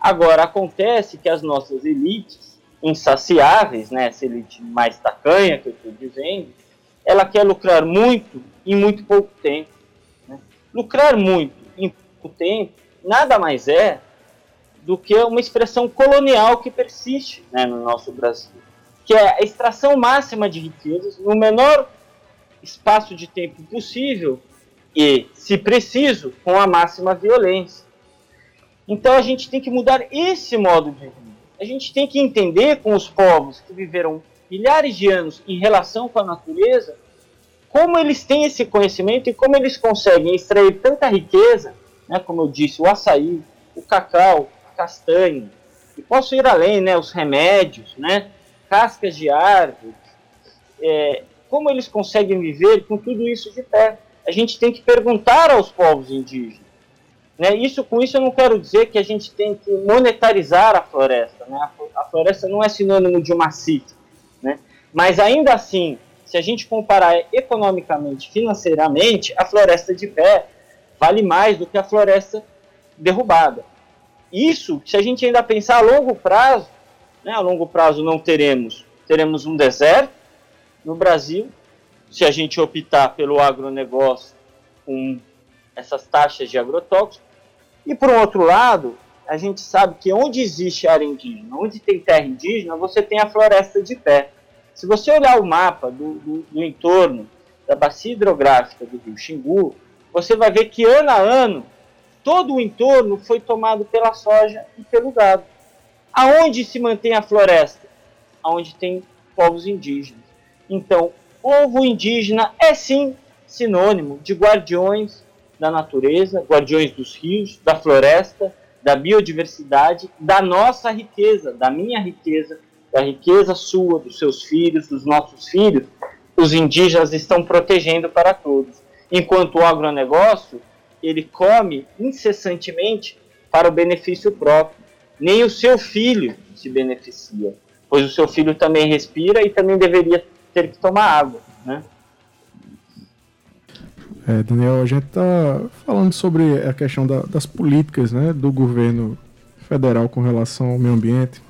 Agora, acontece que as nossas elites, insaciáveis, né, essa elite mais tacanha que eu estou dizendo, ela quer lucrar muito em muito pouco tempo. Né? Lucrar muito em pouco tempo nada mais é do que uma expressão colonial que persiste né, no nosso Brasil, que é a extração máxima de riquezas no menor espaço de tempo possível e, se preciso, com a máxima violência. Então a gente tem que mudar esse modo de vida. A gente tem que entender com os povos que viveram milhares de anos em relação com a natureza, como eles têm esse conhecimento e como eles conseguem extrair tanta riqueza, né, como eu disse, o açaí, o cacau, a castanha, e posso ir além, né, os remédios, né, cascas de árvores, é, como eles conseguem viver com tudo isso de pé. A gente tem que perguntar aos povos indígenas. Né? Isso, com isso eu não quero dizer que a gente tem que monetarizar a floresta. Né? A, floresta não é sinônimo de uma cifra. Né? Mas ainda assim, se a gente comparar economicamente, financeiramente, a floresta de pé vale mais do que a floresta derrubada. Isso, se a gente ainda pensar a longo prazo, né, a longo prazo não teremos, teremos um deserto no Brasil, se a gente optar pelo agronegócio com essas taxas de agrotóxicos. E por outro lado, a gente sabe que onde existe área indígena, onde tem terra indígena, você tem a floresta de pé. Se você olhar o mapa do, do, do entorno da bacia hidrográfica do rio Xingu, você vai ver que ano a ano todo o entorno foi tomado pela soja e pelo gado. Aonde se mantém a floresta? Aonde tem povos indígenas. Então, povo indígena é sim sinônimo de guardiões da natureza, guardiões dos rios, da floresta, da biodiversidade, da nossa riqueza, da minha riqueza, da riqueza sua, dos seus filhos, dos nossos filhos. Os indígenas estão protegendo para todos. Enquanto o agronegócio, ele come incessantemente para o benefício próprio. Nem o seu filho se beneficia, pois o seu filho também respira e também deveria ter que tomar água, né? É, Daniel, a gente está falando sobre a questão da, das políticas né, do governo federal com relação ao meio ambiente.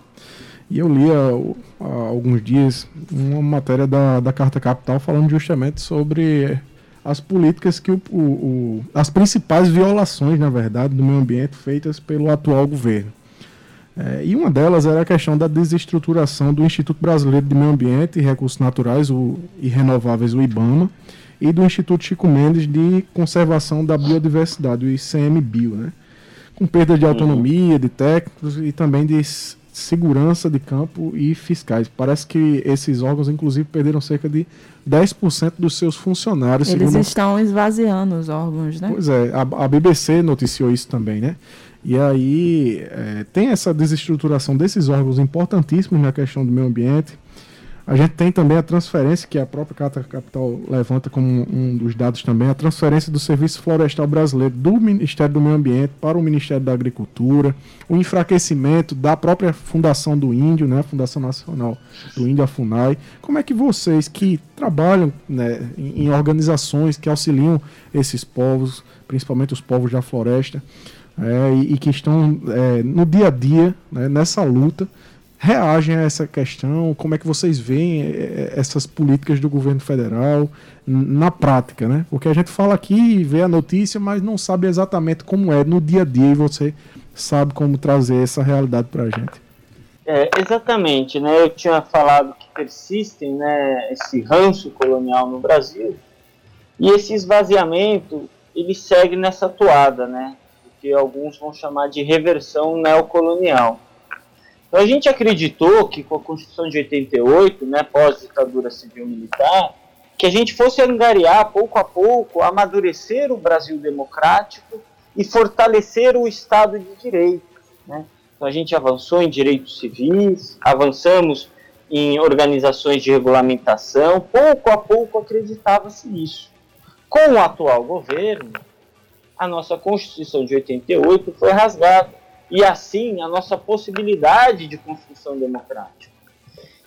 E eu li há, há alguns dias uma matéria da, da Carta Capital falando justamente sobre as políticas que o, o, o, as principais violações, na verdade, do meio ambiente feitas pelo atual governo. É, e uma delas era a questão da desestruturação do Instituto Brasileiro de Meio Ambiente e Recursos Naturais o, e Renováveis, o IBAMA, e do Instituto Chico Mendes de Conservação da Biodiversidade, o ICMBio, né? com perda de autonomia de técnicos e também de segurança de campo e fiscais. Parece que esses órgãos, inclusive, perderam cerca de 10% dos seus funcionários. Eles segundo... estão esvaziando os órgãos, né? Pois é, a, a BBC noticiou isso também, né? E aí é, tem essa desestruturação desses órgãos importantíssimos na questão do meio ambiente. A gente tem também a transferência, que a própria Carta Capital levanta como um dos dados também, a transferência do Serviço Florestal Brasileiro do Ministério do Meio Ambiente para o Ministério da Agricultura, o enfraquecimento da própria Fundação do Índio, né, a Fundação Nacional do Índio, a FUNAI. Como é que vocês que trabalham né, em, organizações que auxiliam esses povos, principalmente os povos da floresta, é, e, e, que estão é, no dia a dia né, nessa luta, reagem a essa questão? Como é que vocês veem eh, eh, essas políticas do governo federal na prática, né? Porque a gente fala aqui vê a notícia, mas não sabe exatamente como é no dia a dia e você sabe como trazer essa realidade para a gente. É, exatamente, né? Eu tinha falado que persistem, né, esse ranço colonial no Brasil e esse esvaziamento ele segue nessa toada, né? Que alguns vão chamar de reversão neocolonial. Então a gente acreditou que com a Constituição de 88, né, pós-ditadura civil-militar, que a gente fosse angariar pouco a pouco, amadurecer o Brasil democrático e fortalecer o Estado de Direito. Né? Então a gente avançou em direitos civis, avançamos em organizações de regulamentação, pouco a pouco acreditava-se nisso. Com o atual governo, a nossa Constituição de 88 foi rasgada e assim a nossa possibilidade de construção democrática.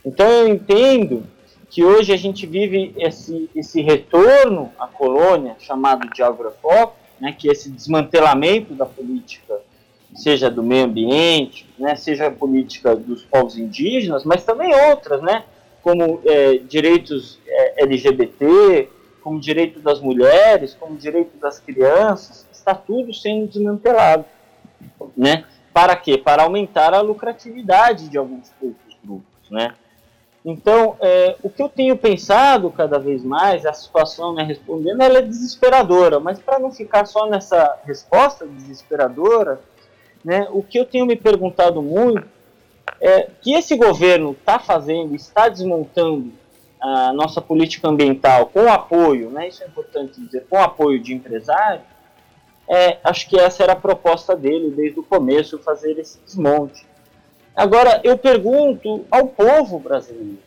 Então eu entendo que hoje a gente vive esse, esse retorno à colônia, chamado de agrofoco, né, que é esse desmantelamento da política, seja do meio ambiente, né, seja a política dos povos indígenas, mas também outras, né, como é, direitos é, LGBT, como direito das mulheres, como direito das crianças, está tudo sendo desmantelado né? Para quê? Para aumentar a lucratividade de alguns poucos grupos, né? Então, é, o que eu tenho pensado cada vez mais, a situação né, respondendo, ela é desesperadora, mas para não ficar só nessa resposta desesperadora, né, o que eu tenho me perguntado muito é que esse governo está fazendo, está desmontando a nossa política ambiental com apoio, né, isso é importante dizer, com apoio de empresários, é, acho que essa era a proposta dele desde o começo, fazer esse desmonte. Agora, eu pergunto ao povo brasileiro,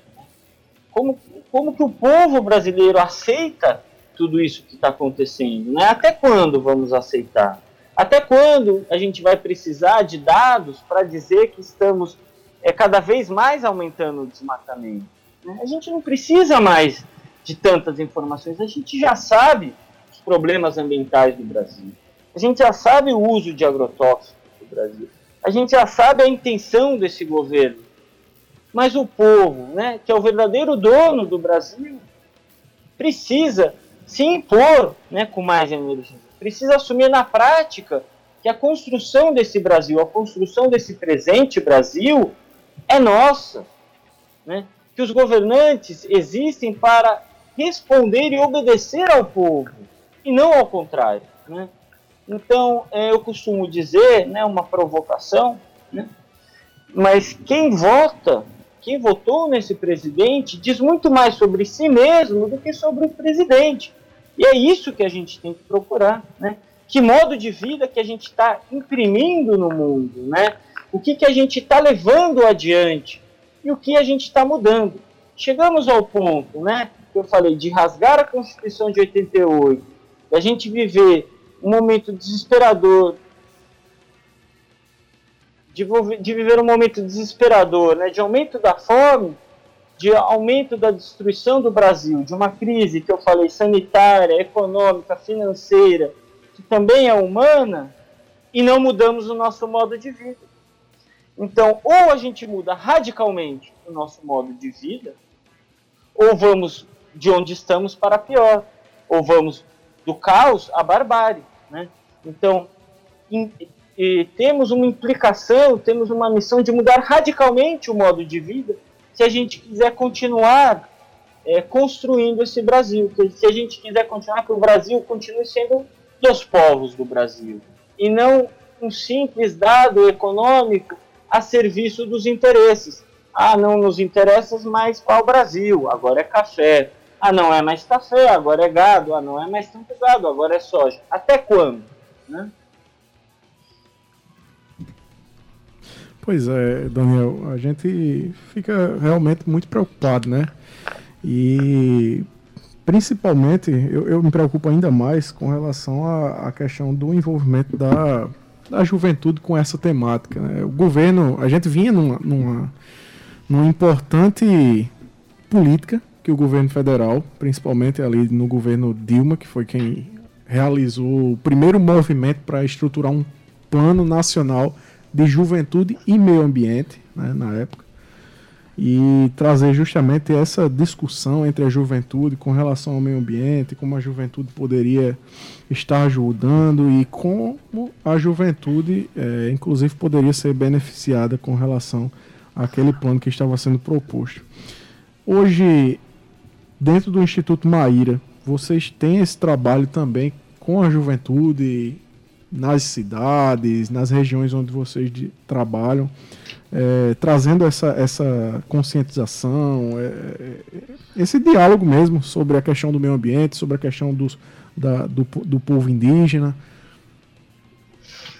como, como que o povo brasileiro aceita tudo isso que está acontecendo? Né? Até quando vamos aceitar? Até quando a gente vai precisar de dados para dizer que estamos é, cada vez mais aumentando o desmatamento? Né? A gente não precisa mais de tantas informações, a gente já sabe os problemas ambientais do Brasil. A gente já sabe o uso de agrotóxicos no Brasil. A gente já sabe a intenção desse governo. Mas o povo, né, que é o verdadeiro dono do Brasil, precisa se impor né, com mais energia. Precisa assumir na prática que a construção desse Brasil, a construção desse presente Brasil é nossa. Né? Que os governantes existem para responder e obedecer ao povo, e não ao contrário. Né? Então, é, eu costumo dizer, né, uma provocação, né, mas quem vota, quem votou nesse presidente, diz muito mais sobre si mesmo do que sobre o presidente. E é isso que a gente tem que procurar, né? Que modo de vida que a gente está imprimindo no mundo, né? O que, que a gente está levando adiante e o que a gente está mudando. Chegamos ao ponto, né? Que eu falei de rasgar a Constituição de 88, da gente viver um momento desesperador, de, de viver um momento desesperador, né, de aumento da fome, de aumento da destruição do Brasil, de uma crise que eu falei sanitária, econômica, financeira, que também é humana, e não mudamos o nosso modo de vida. Então, ou a gente muda radicalmente o nosso modo de vida, ou vamos de onde estamos para pior, ou vamos do caos à barbárie. Né? Então, e temos uma implicação, temos uma missão de mudar radicalmente o modo de vida se a gente quiser continuar é, construindo esse Brasil. Se a gente quiser continuar, que o Brasil continue sendo dos povos do Brasil e não um simples dado econômico a serviço dos interesses. Ah, não nos interessa mais o Brasil, agora é café. Ah, não é mais café, agora é gado. Ah, não é mais tanto gado, agora é soja. Até quando? Né? Pois é, Daniel, a gente fica realmente muito preocupado, né? E principalmente eu, eu me preocupo ainda mais com relação à, questão do envolvimento da, da juventude com essa temática. Né? O governo, a gente vinha numa, numa, numa importante política que o governo federal, principalmente ali no governo Dilma, que foi quem realizou o primeiro movimento para estruturar um plano nacional de juventude e meio ambiente, né, na época, e trazer justamente essa discussão entre a juventude com relação ao meio ambiente, como a juventude poderia estar ajudando e como a juventude, é, inclusive, poderia ser beneficiada com relação àquele plano que estava sendo proposto. Hoje, dentro do Instituto Maíra, vocês têm esse trabalho também com a juventude nas cidades, nas regiões onde vocês de, trabalham, é, trazendo essa, essa conscientização, é, é, esse diálogo mesmo sobre a questão do meio ambiente, sobre a questão dos, da, do, do povo indígena.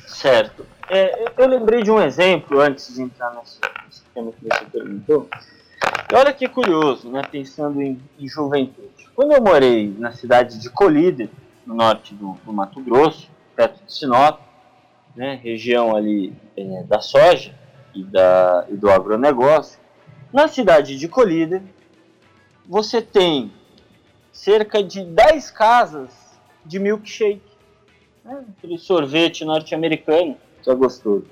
Certo. É, eu lembrei de um exemplo antes de entrar nesse, nesse tema que você perguntou. E olha que curioso, né, pensando em, em juventude. Quando eu morei na cidade de Colíder, no norte do, do Mato Grosso, perto de Sinop, né, região ali é, da soja e, da, e do agronegócio. Na cidade de Colíder, você tem cerca de 10 casas de milkshake, né, aquele sorvete norte-americano, que é gostoso.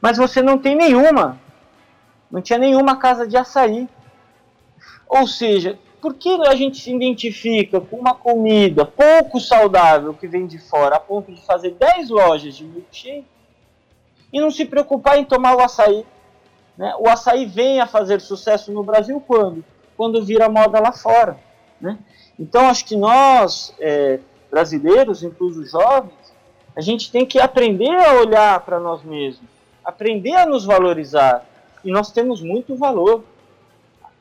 Mas você não tem nenhuma, não tinha nenhuma casa de açaí. Ou seja, por que a gente se identifica com uma comida pouco saudável que vem de fora, a ponto de fazer 10 lojas de milkshake, e não se preocupar em tomar o açaí? Né? O açaí vem a fazer sucesso no Brasil quando? Quando vira moda lá fora. Né? Então, acho que nós, é, brasileiros, inclusive jovens, a gente tem que aprender a olhar para nós mesmos, aprender a nos valorizar. E nós temos muito valor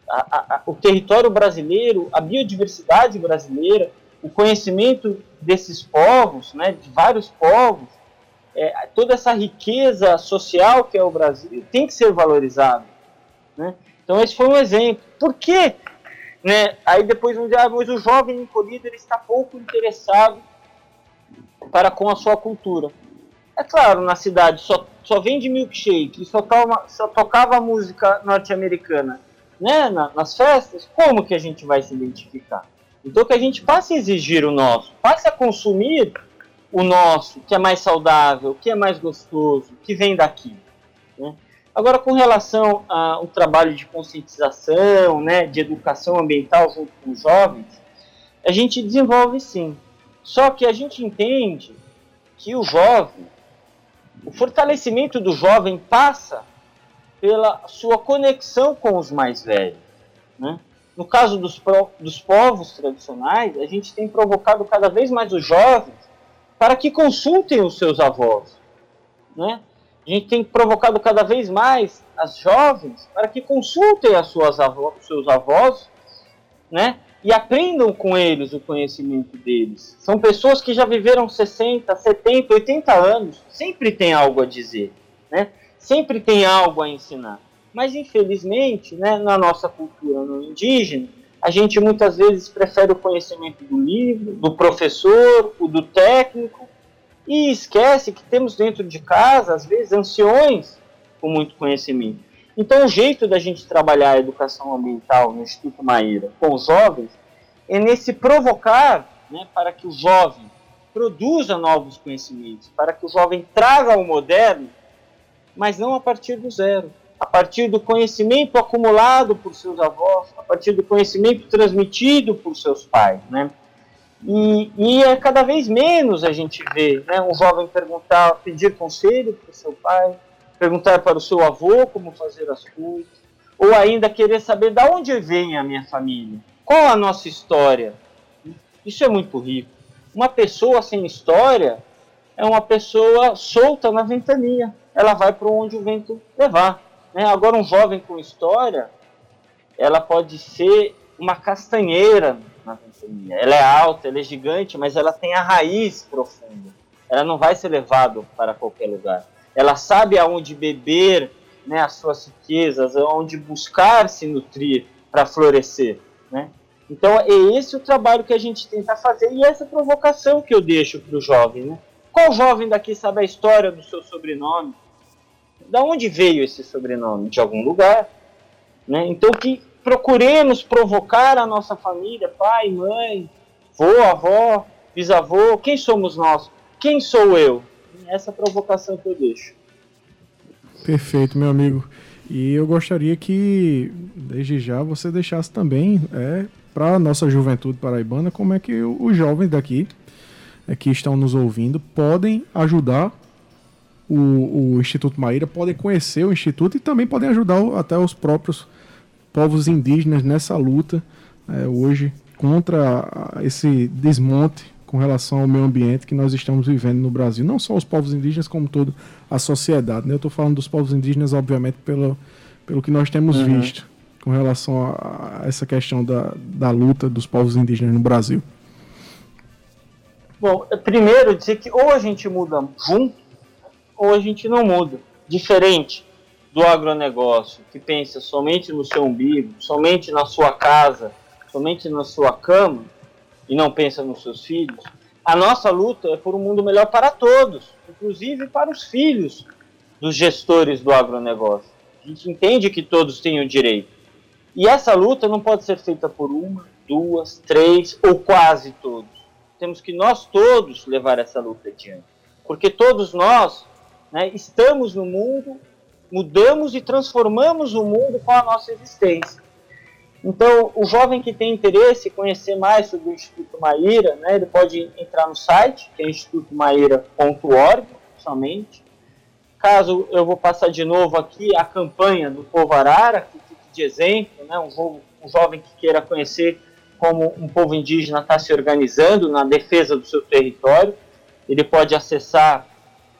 a, a, o território brasileiro, a biodiversidade brasileira, o conhecimento desses povos, né, de vários povos, é, toda essa riqueza social que é o Brasil tem que ser valorizado. Né? Então esse foi um exemplo. Por quê? Né? Aí depois um dia, ah, mas o jovem encolhido ele está pouco interessado para com a sua cultura. É claro, na cidade só, só vende milkshake, só, toma, só tocava música norte-americana né, na, nas festas, como que a gente vai se identificar? Então que a gente passe a exigir o nosso, passe a consumir o nosso, que é mais saudável, que é mais gostoso, que vem daqui. Né? Agora, com relação ao trabalho de conscientização, né, de educação ambiental junto com os jovens, a gente desenvolve sim. Só que a gente entende que o jovem, o fortalecimento do jovem passa pela sua conexão com os mais velhos. Né? No caso dos, pro, dos povos tradicionais, a gente tem provocado cada vez mais os jovens para que consultem os seus avós. Né? A gente tem provocado cada vez mais as jovens para que consultem as suas avós, seus avós né? e aprendam com eles o conhecimento deles. São pessoas que já viveram 60, 70, 80 anos, sempre tem algo a dizer. Né? Sempre tem algo a ensinar. Mas, infelizmente, né, na nossa cultura no indígena, a gente muitas vezes prefere o conhecimento do livro, do professor, o do técnico, e esquece que temos dentro de casa, às vezes, anciões com muito conhecimento. Então, o jeito da gente trabalhar a educação ambiental no Instituto Maíra com os jovens é nesse provocar né, para que o jovem produza novos conhecimentos, para que o jovem traga o moderno mas não a partir do zero. A partir do conhecimento acumulado por seus avós, a partir do conhecimento transmitido por seus pais, né? E, e é cada vez menos a gente vê né, um jovem perguntar, pedir conselho para o seu pai, perguntar para o seu avô como fazer as coisas, ou ainda querer saber de onde vem a minha família, qual a nossa história. Isso é muito rico. Uma pessoa sem história é uma pessoa solta na ventania. Ela vai para onde o vento levar. Né? Agora, um jovem com história, ela pode ser uma castanheira na ventania. Ela é alta, ela é gigante, mas ela tem a raiz profunda. Ela não vai ser levada para qualquer lugar. Ela sabe aonde beber né, as suas riquezas, aonde buscar se nutrir para florescer. Né? Então é esse o trabalho que a gente tenta fazer e essa provocação que eu deixo para o jovem. Né? Qual jovem daqui sabe a história do seu sobrenome? Da onde veio esse sobrenome? De algum lugar. Né? Então que procuremos provocar a nossa família, pai, mãe, vô, avó, bisavô, quem somos nós? Quem sou eu? Essa provocação que eu deixo. Perfeito, meu amigo. E eu gostaria que, desde já, você deixasse também é, para a nossa juventude paraibana como é que os jovens daqui é, que estão nos ouvindo podem ajudar o, o Instituto Maíra, podem conhecer o Instituto e também podem ajudar até os próprios povos indígenas nessa luta é, hoje contra esse desmonte com relação ao meio ambiente que nós estamos vivendo no Brasil. Não só os povos indígenas, como toda a sociedade. Né? Eu estou falando dos povos indígenas, obviamente, pelo, pelo que nós temos uhum. visto com relação a, a, essa questão da, da luta dos povos indígenas no Brasil. Bom, primeiro dizer que ou a gente muda junto, ou a gente não muda. Diferente do agronegócio, que pensa somente no seu umbigo, somente na sua casa, somente na sua cama, e não pensa nos seus filhos, a nossa luta é por um mundo melhor para todos, inclusive para os filhos dos gestores do agronegócio. A gente entende que todos têm o direito. E essa luta não pode ser feita por uma, duas, três ou quase todos. Temos que nós todos levar essa luta adiante. Porque todos nós né, estamos no mundo mudamos e transformamos o mundo com a nossa existência. Então, o jovem que tem interesse em conhecer mais sobre o Instituto Maíra, né, ele pode entrar no site, que é institutomaíra.org, somente. Caso eu vou passar de novo aqui a campanha do Povo Arara, que fica de exemplo, né, um, um jovem que queira conhecer como um povo indígena está se organizando na defesa do seu território, ele pode acessar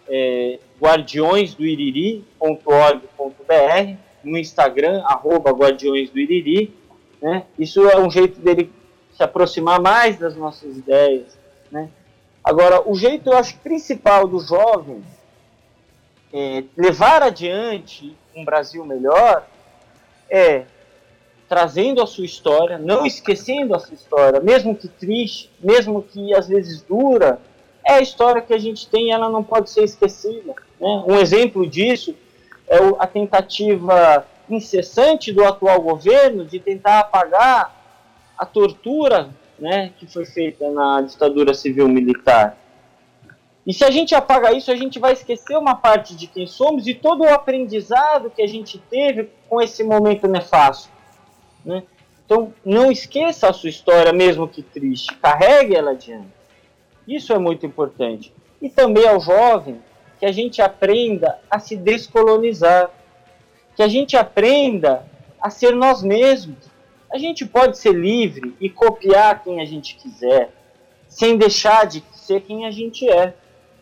é, guardiõesdoiriri.org.br, no Instagram, arroba Guardiões do Iriri. Né? Isso é um jeito dele se aproximar mais das nossas ideias. Né? Agora, o jeito, eu acho, principal do jovem é, levar adiante um Brasil melhor é trazendo a sua história, não esquecendo a sua história, mesmo que triste, mesmo que às vezes dura, é a história que a gente tem e ela não pode ser esquecida. Né? Um exemplo disso é a tentativa incessante do atual governo de tentar apagar a tortura né, que foi feita na ditadura civil-militar. E se a gente apaga isso, a gente vai esquecer uma parte de quem somos e todo o aprendizado que a gente teve com esse momento nefasto. Né? Então, não esqueça a sua história, mesmo que triste. Carregue ela adiante. Isso é muito importante. E também ao jovem que a gente aprenda a se descolonizar, que a gente aprenda a ser nós mesmos. A gente pode ser livre e copiar quem a gente quiser, sem deixar de ser quem a gente é.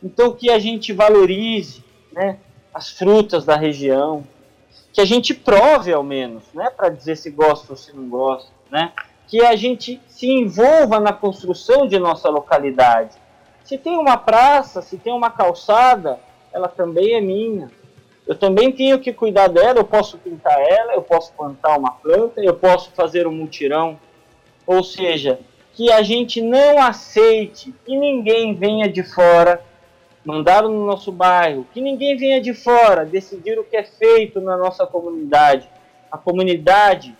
Então que a gente valorize né, as frutas da região, que a gente prove ao menos, né, para dizer se gosta ou se não gosta, né, que a gente se envolva na construção de nossa localidade. Se tem uma praça, se tem uma calçada, ela também é minha. Eu também tenho que cuidar dela, eu posso pintar ela, eu posso plantar uma planta, eu posso fazer um mutirão. Ou seja, que a gente não aceite que ninguém venha de fora mandar no nosso bairro, que ninguém venha de fora decidir o que é feito na nossa comunidade. A comunidade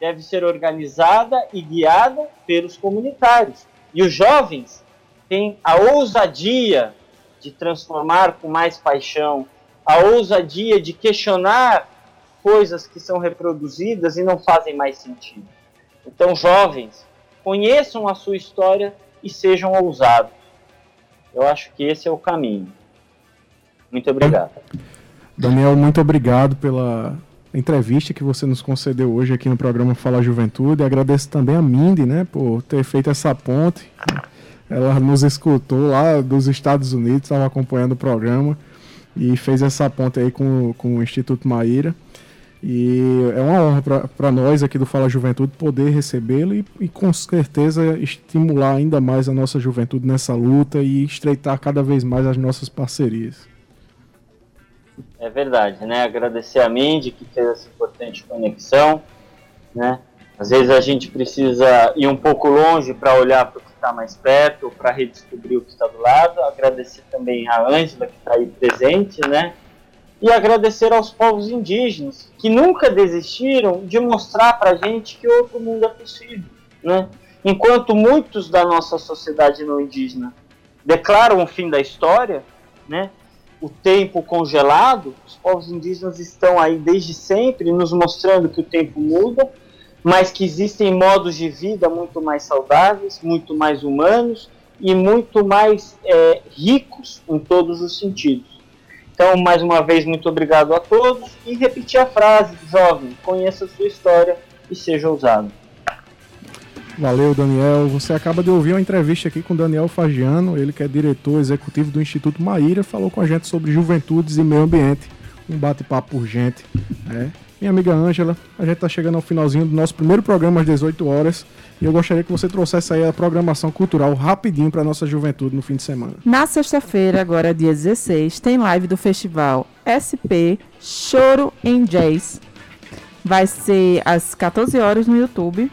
deve ser organizada e guiada pelos comunitários. E os jovens têm a ousadia de transformar com mais paixão, a ousadia de questionar coisas que são reproduzidas e não fazem mais sentido. Então, jovens, conheçam a sua história e sejam ousados. Eu acho que esse é o caminho. Muito obrigado. Daniel, muito obrigado pela entrevista que você nos concedeu hoje aqui no programa Fala Juventude. Agradeço também a Mindy, né, por ter feito essa ponte. Ela nos escutou lá dos Estados Unidos, estava acompanhando o programa e fez essa ponte aí com, com o Instituto Maíra. E é uma honra para nós aqui do Fala Juventude poder recebê-lo e, e, com certeza estimular ainda mais a nossa juventude nessa luta e estreitar cada vez mais as nossas parcerias. É verdade, né? Agradecer a Mindy que fez essa importante conexão, né? Às vezes a gente precisa ir um pouco longe para olhar para o que está mais perto, para redescobrir o que está do lado. Agradecer também a Ângela que está aí presente, né? e agradecer aos povos indígenas que nunca desistiram de mostrar para a gente que outro mundo é possível. Né? Enquanto muitos da nossa sociedade não indígena declaram o fim da história, né? O tempo congelado, os povos indígenas estão aí desde sempre nos mostrando que o tempo muda, mas que existem modos de vida muito mais saudáveis, muito mais humanos e muito mais é, ricos em todos os sentidos. Então, mais uma vez, muito obrigado a todos e repetir a frase, jovem, conheça a sua história e seja ousado. Valeu, Daniel. Você acaba de ouvir uma entrevista aqui com Daniel Fagiano, ele que é diretor executivo do Instituto Maíra, falou com a gente sobre juventudes e meio ambiente. Um bate-papo urgente. Né? Minha amiga Ângela, a gente está chegando ao finalzinho do nosso primeiro programa às 18 horas. E eu gostaria que você trouxesse aí a programação cultural rapidinho para nossa juventude no fim de semana. Na sexta-feira, agora dia 16, tem live do festival SP Choro em Jazz. Vai ser às 14 horas no YouTube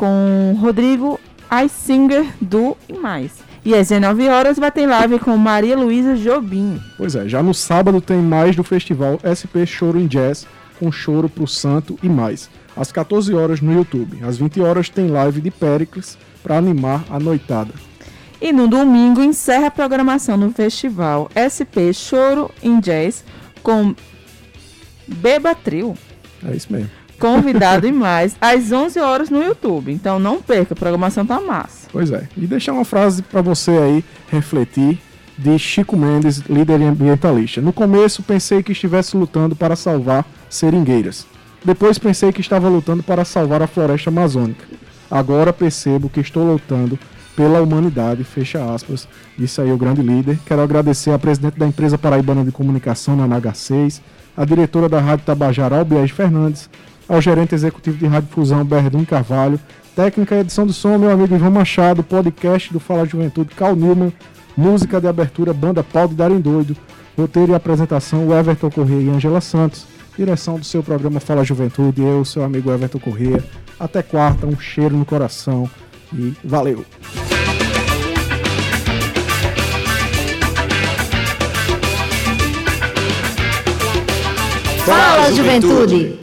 com Rodrigo Eisinger do e mais. E às 19 horas vai ter live com Maria Luísa Jobim. Pois é, já no sábado tem mais do festival SP Choro em Jazz com choro pro santo e mais às 14 horas no YouTube. Às 20 horas tem live de Pericles para animar a noitada. E no domingo encerra a programação no festival SP Choro em Jazz com Beba Trio. É isso mesmo. Convidado e mais às 11 horas no YouTube. Então não perca, a programação tá massa. Pois é. E deixar uma frase para você aí refletir de Chico Mendes, líder ambientalista. No começo pensei que estivesse lutando para salvar seringueiras. Depois pensei que estava lutando para salvar a floresta amazônica. Agora percebo que estou lutando pela humanidade, fecha aspas, disse aí o grande líder. Quero agradecer a presidente da empresa paraibana de comunicação, na NH6, a diretora da Rádio Tabajara, Albiege Fernandes, ao gerente executivo de Rádio Fusão, Berdum Carvalho, técnica e edição do som, meu amigo Ivan Machado, podcast do Fala Juventude, Cal Newman, música de abertura, banda Pau de Darem Doido, roteiro e apresentação, Everton Corrêa e Angela Santos, direção do seu programa Fala Juventude, eu, seu amigo Everton Corrêa. Até quarta, um cheiro no coração e valeu! Fala Juventude!